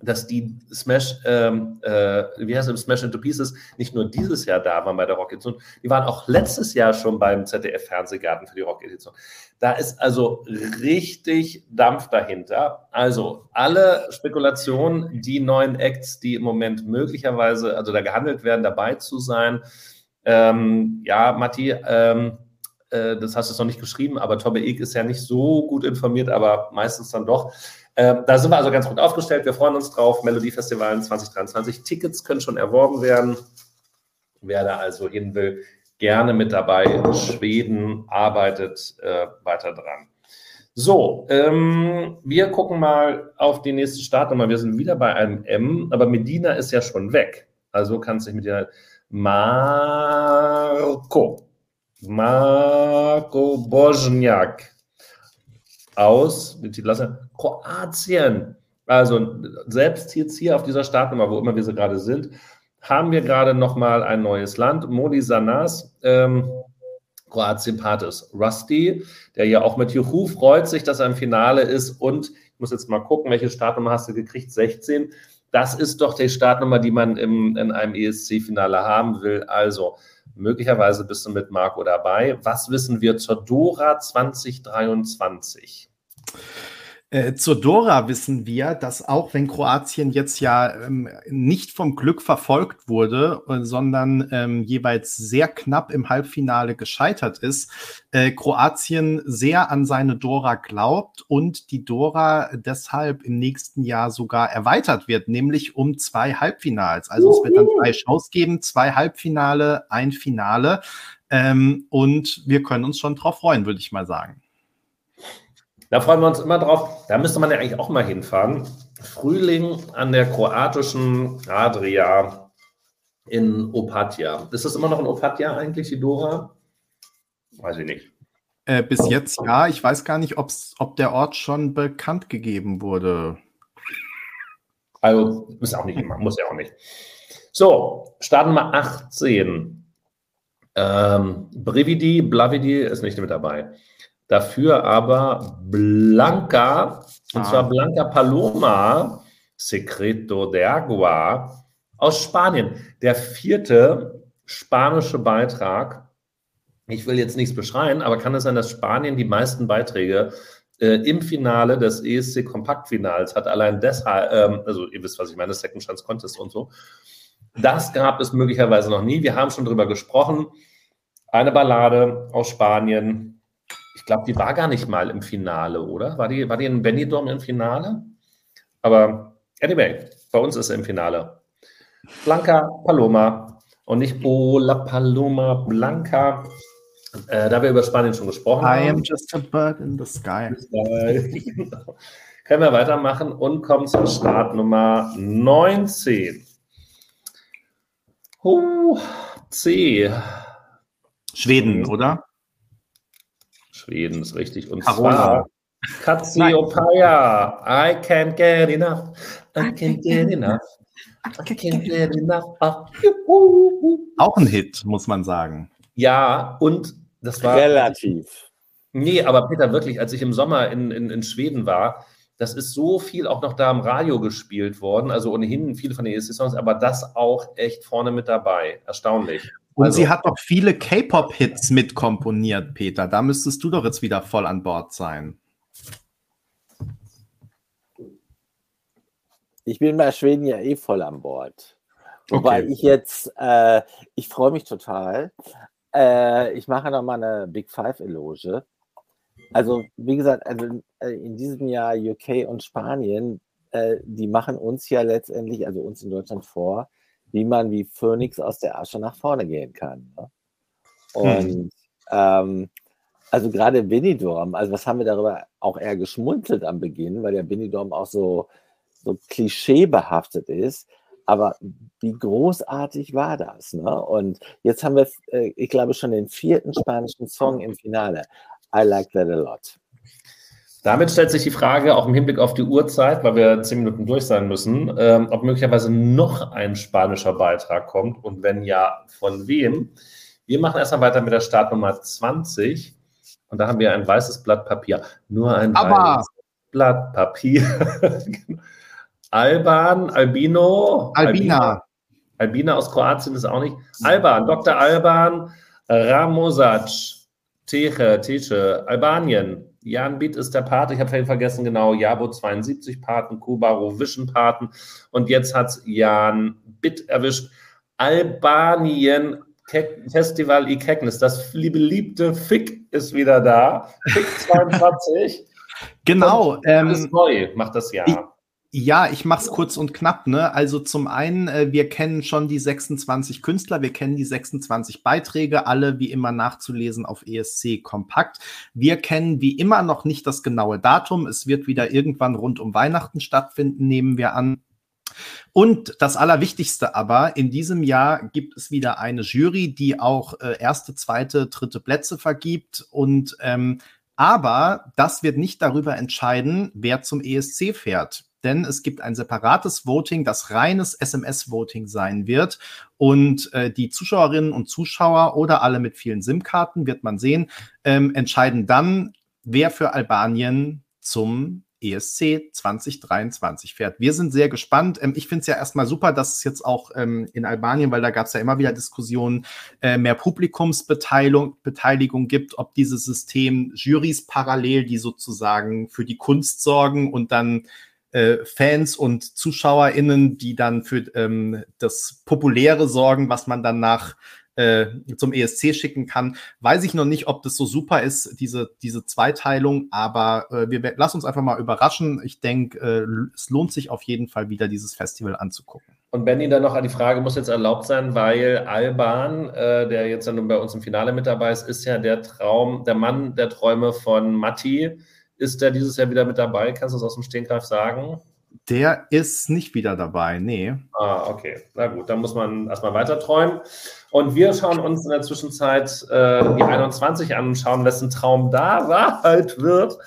dass die Smash, ähm, äh, wie heißt es, Smash into Pieces, nicht nur dieses Jahr da waren bei der Rock-Edition, die waren auch letztes Jahr schon beim ZDF-Fernsehgarten für die Rock-Edition. Da ist also richtig Dampf dahinter. Also alle Spekulationen, die neuen Acts, die im Moment möglicherweise, also da gehandelt werden, dabei zu sein. Ähm, ja, Matti, ähm, äh, das hast du noch nicht geschrieben, aber Tobbe Eck ist ja nicht so gut informiert, aber meistens dann doch Ähm, da sind wir also ganz gut aufgestellt. Wir freuen uns drauf. Melodiefestivalen 2023. Tickets können schon erworben werden. Wer da also hin will, gerne mit dabei. Schweden arbeitet äh, weiter dran. So, ähm, wir gucken mal auf die nächste Startnummer. Wir sind wieder bei einem M, aber Medina ist ja schon weg. Also kannst du dich mit der Marco. Marco Bożniak aus, die Titelklasse, Kroatien. Also selbst jetzt hier auf dieser Startnummer, wo immer wir so gerade sind, haben wir gerade nochmal ein neues Land. Modi Sanas, ähm, Kroatien Patis. Rusty, der ja auch mit Juhu freut sich, dass er im Finale ist. Und ich muss jetzt mal gucken, welche Startnummer hast du gekriegt? 16. Das ist doch die Startnummer, die man im, in einem ESC-Finale haben will. Also möglicherweise bist du mit Marco dabei. Was wissen wir zur Dora 2023? Äh, zur Dora wissen wir, dass auch wenn Kroatien jetzt ja ähm, nicht vom Glück verfolgt wurde, äh, sondern ähm, jeweils sehr knapp im Halbfinale gescheitert ist, äh, Kroatien sehr an seine Dora glaubt und die Dora deshalb im nächsten Jahr sogar erweitert wird, nämlich um zwei Halbfinals. Also es wird dann drei Shows geben, zwei Halbfinale, ein Finale. Ähm, und wir können uns schon drauf freuen, würde ich mal sagen. Da freuen wir uns immer drauf. Da müsste man ja eigentlich auch mal hinfahren. Frühling an der kroatischen Adria in Opatia. Ist das immer noch in Opatia eigentlich, die Dora? Weiß ich nicht. Äh, bis jetzt ja. Ich weiß gar nicht, ob der Ort schon bekannt gegeben wurde. Also, muss auch nicht immer, muss ja auch nicht. So, starten wir 18. Ähm, Brividi, Blavidi ist nicht mit dabei. Dafür aber Blanca, und ah. zwar Blanca Paloma, Secreto de Agua aus Spanien. Der vierte spanische Beitrag. Ich will jetzt nichts beschreien, aber kann es sein, dass Spanien die meisten Beiträge äh, im Finale des ESC Kompaktfinals hat? Allein deshalb, ähm, also ihr wisst, was ich meine, Second Chance Contest und so. Das gab es möglicherweise noch nie. Wir haben schon drüber gesprochen. Eine Ballade aus Spanien, ich glaube, die war gar nicht mal im Finale, oder? War die, war die in Benidorm im Finale? Aber anyway, bei uns ist sie im Finale. Blanca Paloma und nicht Ola Paloma Blanca. Äh, da wir über Spanien schon gesprochen I haben. I am just a bird in the sky. Können wir weitermachen und kommen zur Startnummer 19. Oh, C. Schweden, oder? Schweden ist richtig. Und Carola. zwar Cassiopeia. I can't get enough. I can't get enough. I can't get enough. Auch ein Hit, muss man sagen. Ja, und das war. Relativ. Nee, aber Peter, wirklich, als ich im Sommer in, in, in Schweden war, das ist so viel auch noch da im Radio gespielt worden. Also ohnehin viele von den ESC-Songs, aber das auch echt vorne mit dabei. Erstaunlich. Und also, sie hat doch viele K-Pop-Hits mitkomponiert, Peter. Da müsstest du doch jetzt wieder voll an Bord sein. Ich bin bei Schweden ja eh voll an Bord. Wobei okay. ich jetzt, äh, ich freue mich total. Äh, ich mache nochmal eine Big Five-Eloge. Also, wie gesagt, also äh, in diesem Jahr UK und Spanien, äh, die machen uns ja letztendlich, also uns in Deutschland vor, wie man wie Phoenix aus der Asche nach vorne gehen kann. Ne? Und hm. ähm, also gerade Benidorm, also was haben wir darüber auch eher geschmunzelt am Beginn, weil der Benidorm auch so, so klischeebehaftet ist. Aber wie großartig war das? Ne? Und jetzt haben wir, äh, ich glaube, schon den vierten spanischen Song im Finale. I like that a lot. Damit stellt sich die Frage, auch im Hinblick auf die Uhrzeit, weil wir zehn Minuten durch sein müssen, ähm, ob möglicherweise noch ein spanischer Beitrag kommt und wenn ja, von wem. Wir machen erstmal weiter mit der Startnummer 20 und da haben wir ein weißes Blatt Papier. Nur ein Aber. weißes Blatt Papier. Alban, Albino. Albina. Albina aus Kroatien ist auch nicht. Alban, Dr. Alban, Ramosac, Teche, Teche, Albanien, Jan Bitt ist der Pate, ich habe vorhin vergessen, genau, Jabo 72 Paten, Kubaro Vision Paten und jetzt hat es Jan Bitt erwischt. Albanien Festival Ikeknes, das beliebte Fick ist wieder da. Fick 22. Genau. Ähm, alles neu macht das Jahr. Ja, ich mache es kurz und knapp. Ne? Also zum einen, äh, wir kennen schon die 26 Künstler, wir kennen die 26 Beiträge, alle wie immer nachzulesen auf ESC Kompakt. Wir kennen wie immer noch nicht das genaue Datum. Es wird wieder irgendwann rund um Weihnachten stattfinden, nehmen wir an. Und das Allerwichtigste aber, in diesem Jahr gibt es wieder eine Jury, die auch äh, erste, zweite, dritte Plätze vergibt. Und ähm, aber das wird nicht darüber entscheiden, wer zum ESC fährt denn es gibt ein separates Voting, das reines SMS-Voting sein wird. Und äh, die Zuschauerinnen und Zuschauer oder alle mit vielen SIM-Karten, wird man sehen, ähm, entscheiden dann, wer für Albanien zum ESC 2023 fährt. Wir sind sehr gespannt. Ähm, ich finde es ja erstmal super, dass es jetzt auch ähm, in Albanien, weil da gab es ja immer wieder Diskussionen, äh, mehr Publikumsbeteiligung Beteiligung gibt, ob dieses System Jurys parallel, die sozusagen für die Kunst sorgen und dann äh, Fans und ZuschauerInnen, die dann für ähm, das Populäre sorgen, was man dann nach äh, zum ESC schicken kann. Weiß ich noch nicht, ob das so super ist, diese, diese Zweiteilung, aber äh, wir lass uns einfach mal überraschen. Ich denke, äh, es lohnt sich auf jeden Fall wieder, dieses Festival anzugucken. Und Benny, dann noch die Frage muss jetzt erlaubt sein, weil Alban, äh, der jetzt ja nun bei uns im Finale mit dabei ist, ist ja der Traum, der Mann der Träume von Matti ist der dieses Jahr wieder mit dabei? Kannst du es aus dem Stehgreif sagen? Der ist nicht wieder dabei, nee. Ah, okay. Na gut, dann muss man erstmal weiter träumen. Und wir schauen uns in der Zwischenzeit äh, die 21 an und schauen, wessen Traum da Wahrheit wird.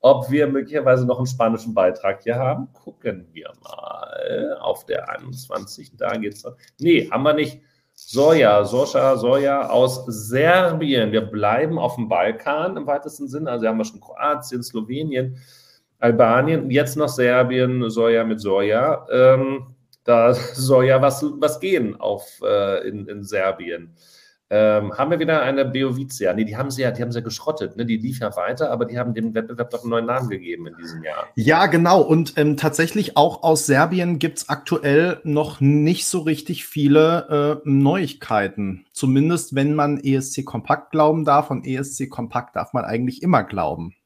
Ob wir möglicherweise noch einen spanischen Beitrag hier haben, gucken wir mal auf der 21. Da geht's. Nee, haben wir nicht. Soja, Soscha, Soja aus Serbien. Wir bleiben auf dem Balkan im weitesten Sinne. Also haben wir schon Kroatien, Slowenien, Albanien, jetzt noch Serbien, Soja mit Soja. Ähm, da soll ja was, was gehen auf, äh, in, in Serbien. Ähm, haben wir wieder eine Beovicia? Nee, die haben sie ja, die haben sie ja geschrottet, ne? Die lief ja weiter, aber die haben dem Wettbewerb doch einen neuen Namen gegeben in diesem Jahr. Ja, genau. Und ähm, tatsächlich auch aus Serbien gibt es aktuell noch nicht so richtig viele äh, Neuigkeiten. Zumindest wenn man ESC Kompakt glauben darf. Und ESC Kompakt darf man eigentlich immer glauben.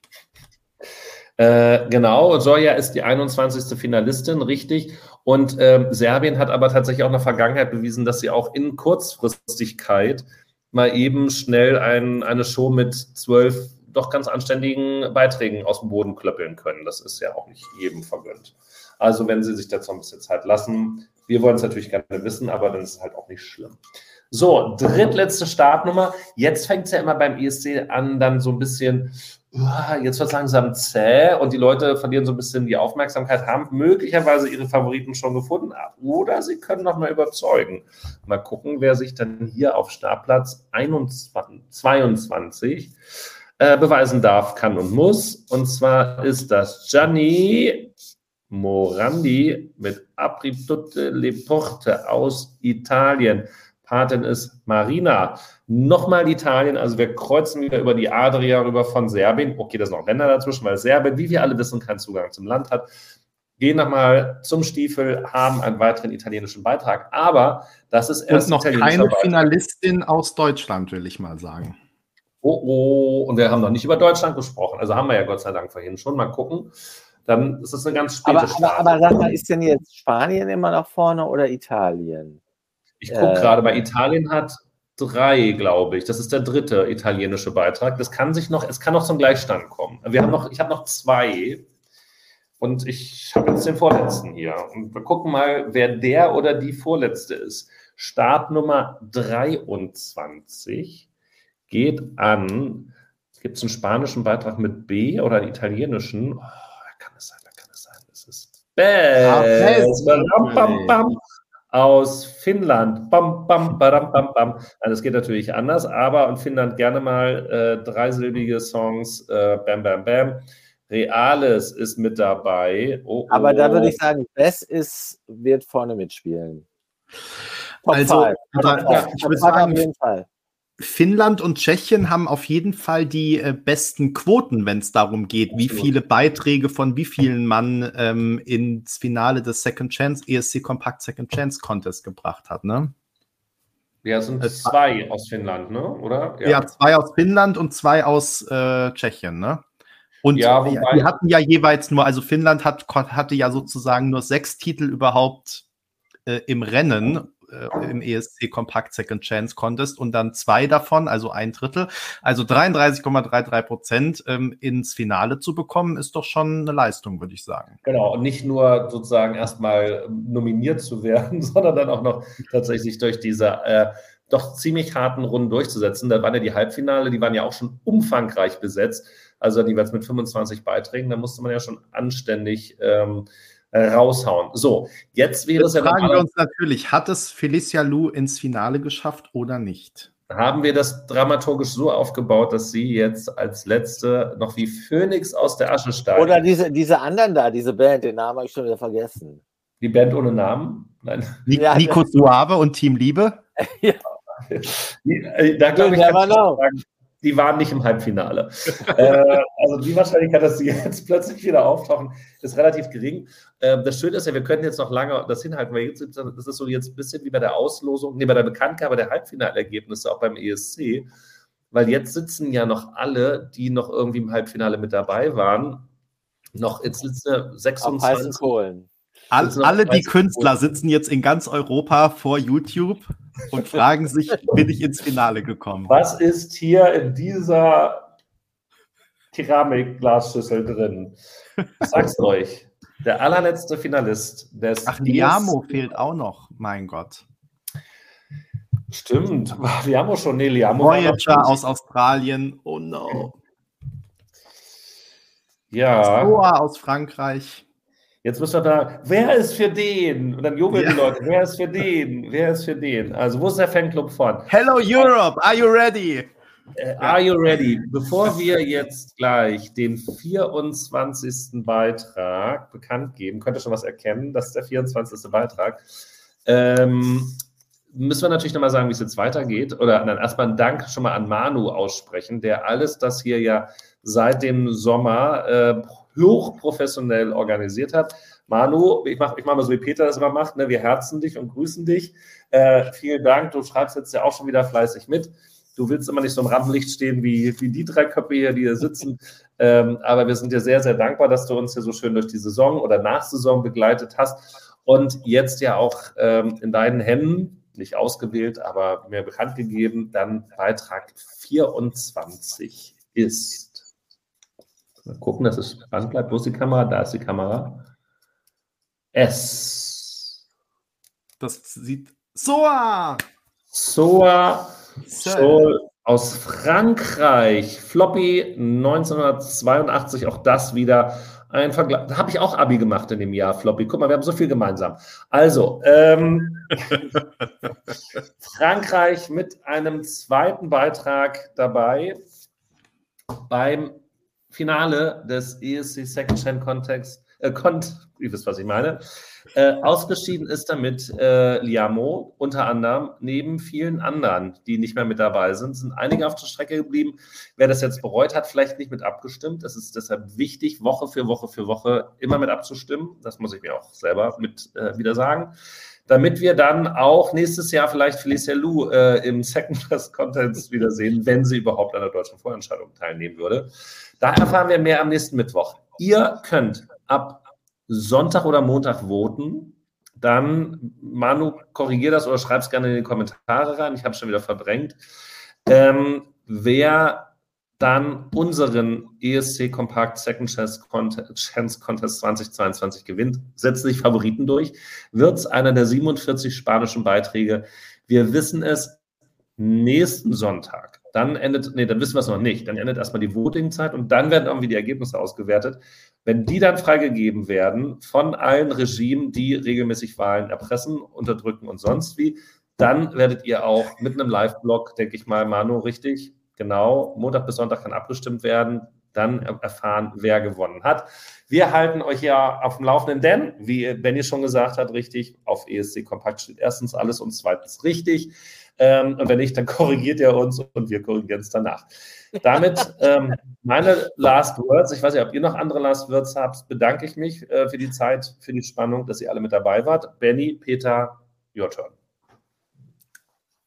Äh, genau, Soja ist die 21. Finalistin, richtig. Und ähm, Serbien hat aber tatsächlich auch in der Vergangenheit bewiesen, dass sie auch in Kurzfristigkeit mal eben schnell ein, eine Show mit zwölf doch ganz anständigen Beiträgen aus dem Boden klöppeln können. Das ist ja auch nicht jedem vergönnt. Also wenn sie sich dazu ein bisschen Zeit lassen, wir wollen es natürlich gerne wissen, aber dann ist es halt auch nicht schlimm. So, drittletzte Startnummer. Jetzt fängt es ja immer beim ESC an, dann so ein bisschen jetzt wird es langsam zäh und die Leute verlieren so ein bisschen die Aufmerksamkeit, haben möglicherweise ihre Favoriten schon gefunden oder sie können noch mal überzeugen. Mal gucken, wer sich dann hier auf Startplatz 21, 22 äh, beweisen darf, kann und muss. Und zwar ist das Gianni Morandi mit April tutte le porte aus Italien. Patin ist Marina. Nochmal Italien, also wir kreuzen wieder über die Adria rüber von Serbien. Okay, da sind noch Länder dazwischen, weil Serbien, wie wir alle wissen, keinen Zugang zum Land hat. Gehen nochmal zum Stiefel, haben einen weiteren italienischen Beitrag. Aber das ist erst. Und noch keine Beitrag. Finalistin aus Deutschland, will ich mal sagen. Oh, oh, und wir haben noch nicht über Deutschland gesprochen. Also haben wir ja Gott sei Dank vorhin schon. Mal gucken. Dann ist es eine ganz späte aber, aber, aber sag mal, ist denn jetzt Spanien immer noch vorne oder Italien? Ich gucke äh, gerade, bei Italien hat drei, glaube ich. Das ist der dritte italienische Beitrag. Das kann sich noch, es kann noch zum Gleichstand kommen. Wir haben noch, ich habe noch zwei und ich habe jetzt den vorletzten hier. Und wir gucken mal, wer der oder die vorletzte ist. Startnummer 23 geht an. Gibt es einen spanischen Beitrag mit B oder einen italienischen? Oh, kann es sein, da kann es sein. Das ist. Bam, bam, bam aus Finnland. Bam, bam, badam, bam, bam. Also das geht natürlich anders, aber in Finnland gerne mal äh, dreisilbige Songs. Äh, bam, bam, bam. Reales ist mit dabei. Oh, oh. Aber da würde ich sagen, Bess ist, wird vorne mitspielen. Top also, aber, ich würde sagen, auf jeden Fall. Finnland und Tschechien haben auf jeden Fall die äh, besten Quoten, wenn es darum geht, wie viele Beiträge von wie vielen man ähm, ins Finale des Second Chance, ESC Compact Second Chance Contest gebracht hat, ne? Ja, es sind es zwei aus Finnland, ne? Oder? Ja. ja. zwei aus Finnland und zwei aus äh, Tschechien, ne? Und ja, wobei, die hatten ja jeweils nur, also Finnland hat, hatte ja sozusagen nur sechs Titel überhaupt äh, im Rennen äh, im ESC Compact Second Chance Contest und dann zwei davon, also ein Drittel, also 33,33 Prozent ähm, ins Finale zu bekommen, ist doch schon eine Leistung, würde ich sagen. Genau, und nicht nur sozusagen erstmal nominiert zu werden, sondern dann auch noch tatsächlich durch diese äh, doch ziemlich harten Runden durchzusetzen. Da waren ja die Halbfinale, die waren ja auch schon umfangreich besetzt. Also jeweils mit 25 Beiträgen, da musste man ja schon anständig ähm, raushauen. So, jetzt wäre es ja. Fragen wir uns natürlich, hat es Felicia Lu ins Finale geschafft oder nicht? Haben wir das dramaturgisch so aufgebaut, dass sie jetzt als letzte noch wie Phönix aus der Asche steigt? Oder diese, diese anderen da, diese Band, den Namen habe ich schon wieder vergessen. Die Band ohne Namen? Nein. Nico Suave und Team Liebe? ja. Äh, da glaube ich, kann ich sagen, die waren nicht im Halbfinale. äh, also die Wahrscheinlichkeit, dass sie jetzt plötzlich wieder auftauchen, ist relativ gering. Äh, das Schöne ist ja, wir können jetzt noch lange das hinhalten, weil jetzt, das ist so jetzt ein bisschen wie bei der Auslosung, nee, bei der Bekanntgabe der Halbfinalergebnisse, auch beim ESC, weil jetzt sitzen ja noch alle, die noch irgendwie im Halbfinale mit dabei waren, noch, jetzt sitzen 26. Kohlen. All, alle die Künstler sitzen jetzt in ganz Europa vor YouTube und fragen sich, bin ich ins Finale gekommen? Was ist hier in dieser Keramikglasschüssel drin? Ich sag's euch. Der allerletzte Finalist des. Ach, Liamo fehlt auch noch, mein Gott. Stimmt, Liamo schon, nee, Liamo. Voyager aus Australien, oh no. Ja. Soa aus Frankreich. Jetzt müssen wir da, wer ist für den? Und dann jubeln ja. die Leute, wer ist für den? Wer ist für den? Also, wo ist der Fanclub von? Hello Europe, are you ready? Uh, are you ready? Bevor wir jetzt gleich den 24. Beitrag bekannt geben, könnt ihr schon was erkennen, das ist der 24. Beitrag. Ähm, müssen wir natürlich nochmal sagen, wie es jetzt weitergeht. Oder dann erstmal einen Dank schon mal an Manu aussprechen, der alles das hier ja seit dem Sommer äh, hochprofessionell organisiert hat. Manu, ich mache ich mach mal so, wie Peter das immer macht, ne? wir herzen dich und grüßen dich. Äh, vielen Dank, du schreibst jetzt ja auch schon wieder fleißig mit. Du willst immer nicht so im Rampenlicht stehen wie, wie die drei Köpfe hier, die hier sitzen. Ähm, aber wir sind dir sehr, sehr dankbar, dass du uns hier so schön durch die Saison oder Nachsaison begleitet hast und jetzt ja auch ähm, in deinen Händen, nicht ausgewählt, aber mir bekannt gegeben, dann Beitrag 24 ist. Mal gucken, dass es spannend bleibt. Wo ist die Kamera? Da ist die Kamera. S. Das sieht. Soa! Soa Soul aus Frankreich. Floppy 1982. Auch das wieder ein Vergleich. Da habe ich auch Abi gemacht in dem Jahr, Floppy. Guck mal, wir haben so viel gemeinsam. Also, ähm, Frankreich mit einem zweiten Beitrag dabei beim Finale des ESC Second Chain Context, äh, Cont, ihr wisst, was ich meine. Äh, ausgeschieden ist damit äh, Liamo, unter anderem, neben vielen anderen, die nicht mehr mit dabei sind, sind einige auf der Strecke geblieben. Wer das jetzt bereut hat, vielleicht nicht mit abgestimmt. Es ist deshalb wichtig, Woche für Woche für Woche immer mit abzustimmen. Das muss ich mir auch selber mit äh, wieder sagen damit wir dann auch nächstes Jahr vielleicht Felicia Lou äh, im Second Class Contest wiedersehen, wenn sie überhaupt an der deutschen Vorentscheidung teilnehmen würde. Da erfahren wir mehr am nächsten Mittwoch. Ihr könnt ab Sonntag oder Montag voten. Dann, Manu, korrigier das oder schreib es gerne in die Kommentare rein. Ich habe schon wieder verdrängt. Ähm, wer dann unseren ESC Compact Second Chance Contest 2022 gewinnt, setzt sich Favoriten durch, wird es einer der 47 spanischen Beiträge. Wir wissen es nächsten Sonntag. Dann endet, nee, dann wissen wir es noch nicht. Dann endet erstmal die Voting-Zeit und dann werden irgendwie die Ergebnisse ausgewertet. Wenn die dann freigegeben werden von allen Regimen, die regelmäßig Wahlen erpressen, unterdrücken und sonst wie, dann werdet ihr auch mit einem Live-Blog, denke ich mal, Manu, richtig, Genau, Montag bis Sonntag kann abgestimmt werden. Dann erfahren, wer gewonnen hat. Wir halten euch ja auf dem Laufenden, denn, wie Benny schon gesagt hat, richtig, auf ESC Kompakt steht erstens alles und zweitens richtig. Ähm, und wenn nicht, dann korrigiert ihr uns und wir korrigieren es danach. Damit ähm, meine Last Words. Ich weiß nicht, ob ihr noch andere Last Words habt. Bedanke ich mich äh, für die Zeit, für die Spannung, dass ihr alle mit dabei wart. Benny, Peter, your turn.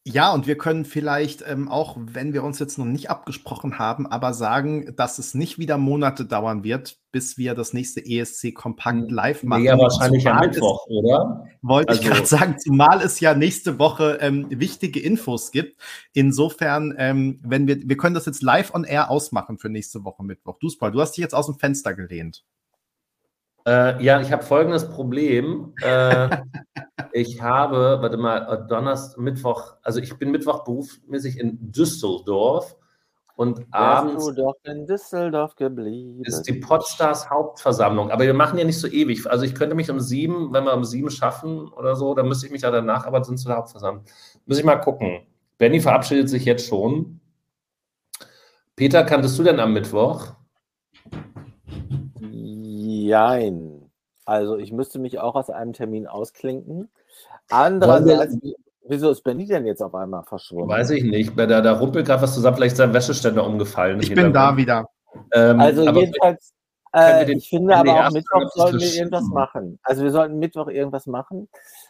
Ja, und wir können vielleicht ähm, auch, wenn wir uns jetzt noch nicht abgesprochen haben, aber sagen, dass es nicht wieder Monate dauern wird, bis wir das nächste ESC Kompakt hm. live machen. Ja, wahrscheinlich am Mittwoch, ist, oder? Wollte also, ich gerade sagen, zumal es ja nächste Woche ähm, wichtige Infos gibt. Insofern, ähm, wenn wir, wir können das jetzt live on air ausmachen für nächste Woche Mittwoch. Du, Paul, du hast dich jetzt aus dem Fenster gelehnt. Äh, ja, ich habe folgendes Problem. Äh, ich habe, warte mal, äh, Donnerstag, Mittwoch, also ich bin Mittwoch berufsmäßig in Düsseldorf und Wärst abends du doch in Düsseldorf geblieben. ist die Podstars Hauptversammlung. Aber wir machen ja nicht so ewig. Also ich könnte mich um sieben, wenn wir um sieben schaffen oder so, dann müsste ich mich ja danach aber sind zu der Hauptversammlung. Muss ich mal gucken. Benny verabschiedet sich jetzt schon. Peter, kanntest du denn am Mittwoch? Jein. Also ich müsste mich auch aus einem Termin ausklinken. Andererseits, wieso ist Benny denn jetzt auf einmal verschwunden? Weiß ich nicht. Da, da rumpelt gerade was zusammen, vielleicht ist sein Wäscheständer umgefallen. Ich bin da wieder. Ähm, also jedenfalls, äh, ich finde aber auch Mittwoch sollten wir irgendwas machen. Also wir sollten Mittwoch irgendwas machen.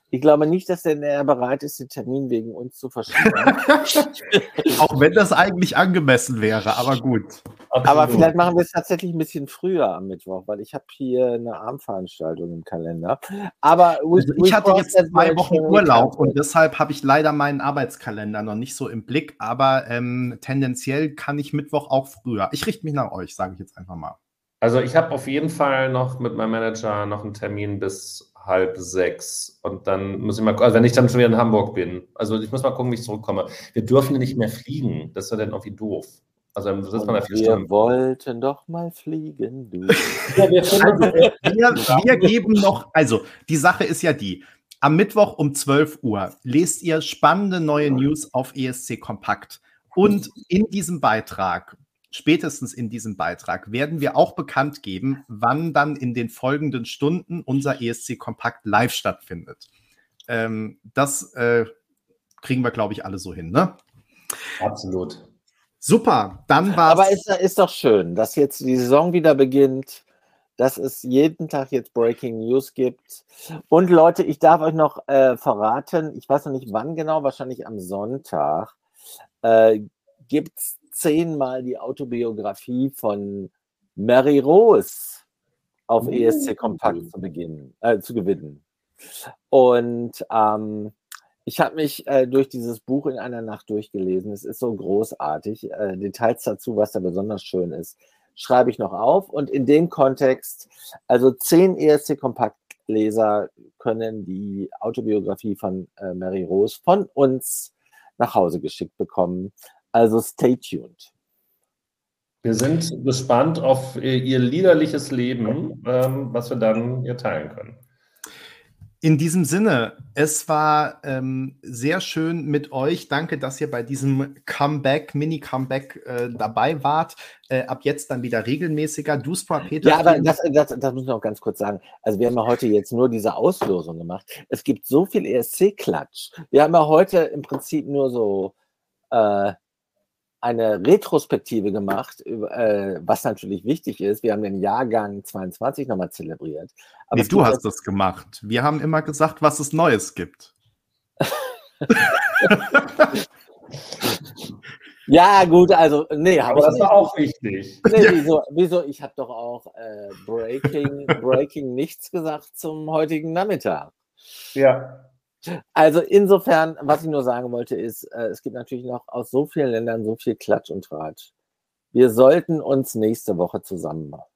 Ich glaube nicht, dass der bereit ist, den Termin wegen uns zu verschieben. Auch wenn das eigentlich angemessen wäre, aber gut. Absolut. Aber vielleicht machen wir es tatsächlich ein bisschen früher am Mittwoch, weil ich habe hier eine Armveranstaltung im Kalender. Aber also ich hatte jetzt zwei Wochen Urlaub und deshalb habe ich leider meinen Arbeitskalender noch nicht so im Blick. Aber ähm, tendenziell kann ich Mittwoch auch früher. Ich richte mich nach euch, sage ich jetzt einfach mal. Also ich habe auf jeden Fall noch mit meinem Manager noch einen Termin bis halb sechs. Und dann muss ich mal, also wenn ich dann schon wieder in Hamburg bin. Also ich muss mal gucken, wie ich zurückkomme. Wir dürfen nicht mehr fliegen. Das ist ja dann irgendwie doof. Also dann sitzt man da vier wir Stunden. Wir wollten doch mal fliegen, du. ja, wir, also, wir, wir geben noch, also die Sache ist ja die, am Mittwoch um 12 Uhr lest ihr spannende neue News auf ESC Kompakt. Und in diesem Beitrag spätestens in diesem Beitrag werden wir auch bekannt geben, wann dann in den folgenden Stunden unser ESC Kompakt live stattfindet. Ähm, das äh, kriegen wir, glaube ich, alle so hin, ne? Absolut. Super, dann war Aber ist, ist doch schön, dass jetzt die Saison wieder beginnt, dass es jeden Tag jetzt Breaking News gibt. Und Leute, ich darf euch noch äh, verraten, ich weiß noch nicht wann genau, wahrscheinlich am Sonntag, äh, gibt es zehnmal die Autobiografie von Mary Rose auf ESC Kompakt zu, beginnen, äh, zu gewinnen. Und ähm, ich habe mich äh, durch dieses Buch in einer Nacht durchgelesen. Es ist so großartig. Äh, Details dazu, was da besonders schön ist, schreibe ich noch auf. Und in dem Kontext, also zehn ESC Kompaktleser können die Autobiografie von äh, Mary Rose von uns nach Hause geschickt bekommen. Also stay tuned. Wir sind gespannt auf Ihr liederliches Leben, ähm, was wir dann hier teilen können. In diesem Sinne, es war ähm, sehr schön mit euch. Danke, dass ihr bei diesem Comeback, Mini-Comeback äh, dabei wart. Äh, ab jetzt dann wieder regelmäßiger. Du, Peter. Ja, aber das, das, das muss ich noch ganz kurz sagen. Also, wir haben ja heute jetzt nur diese Auslosung gemacht. Es gibt so viel ESC-Klatsch. Wir haben ja heute im Prinzip nur so. Äh, eine Retrospektive gemacht, äh, was natürlich wichtig ist. Wir haben den Jahrgang 22 nochmal zelebriert. Aber nee, du hast das gemacht. Wir haben immer gesagt, was es Neues gibt. ja, gut, also, nee, aber das war auch wichtig. Nee, wieso, wieso? Ich habe doch auch äh, Breaking, Breaking nichts gesagt zum heutigen Nachmittag. Ja. Also insofern, was ich nur sagen wollte, ist, äh, es gibt natürlich noch aus so vielen Ländern so viel Klatsch und Tratsch. Wir sollten uns nächste Woche zusammen machen.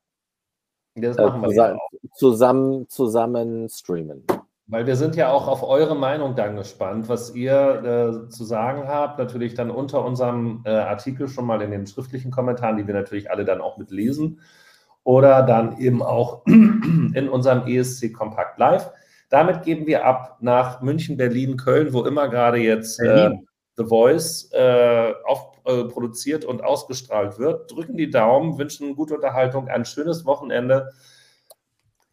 Das machen wir äh, ja zusammen, zusammen streamen. Weil wir sind ja auch auf eure Meinung dann gespannt, was ihr äh, zu sagen habt. Natürlich dann unter unserem äh, Artikel schon mal in den schriftlichen Kommentaren, die wir natürlich alle dann auch mitlesen. Oder dann eben auch in unserem ESC Kompakt Live. Damit geben wir ab nach München, Berlin, Köln, wo immer gerade jetzt äh, The Voice äh, auf, äh, produziert und ausgestrahlt wird. Drücken die Daumen, wünschen gute Unterhaltung, ein schönes Wochenende.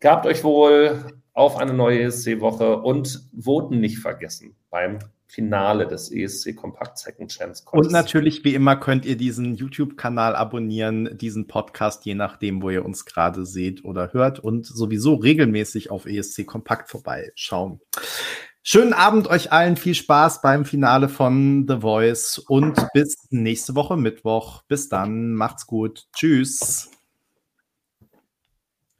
Gabt euch wohl auf eine neue ESC-Woche und Voten nicht vergessen beim Finale des ESC Kompakt Second Chance Contest. Und natürlich, wie immer, könnt ihr diesen YouTube-Kanal abonnieren, diesen Podcast, je nachdem, wo ihr uns gerade seht oder hört und sowieso regelmäßig auf ESC Kompakt vorbeischauen. Schönen Abend euch allen, viel Spaß beim Finale von The Voice und bis nächste Woche Mittwoch. Bis dann, macht's gut. Tschüss.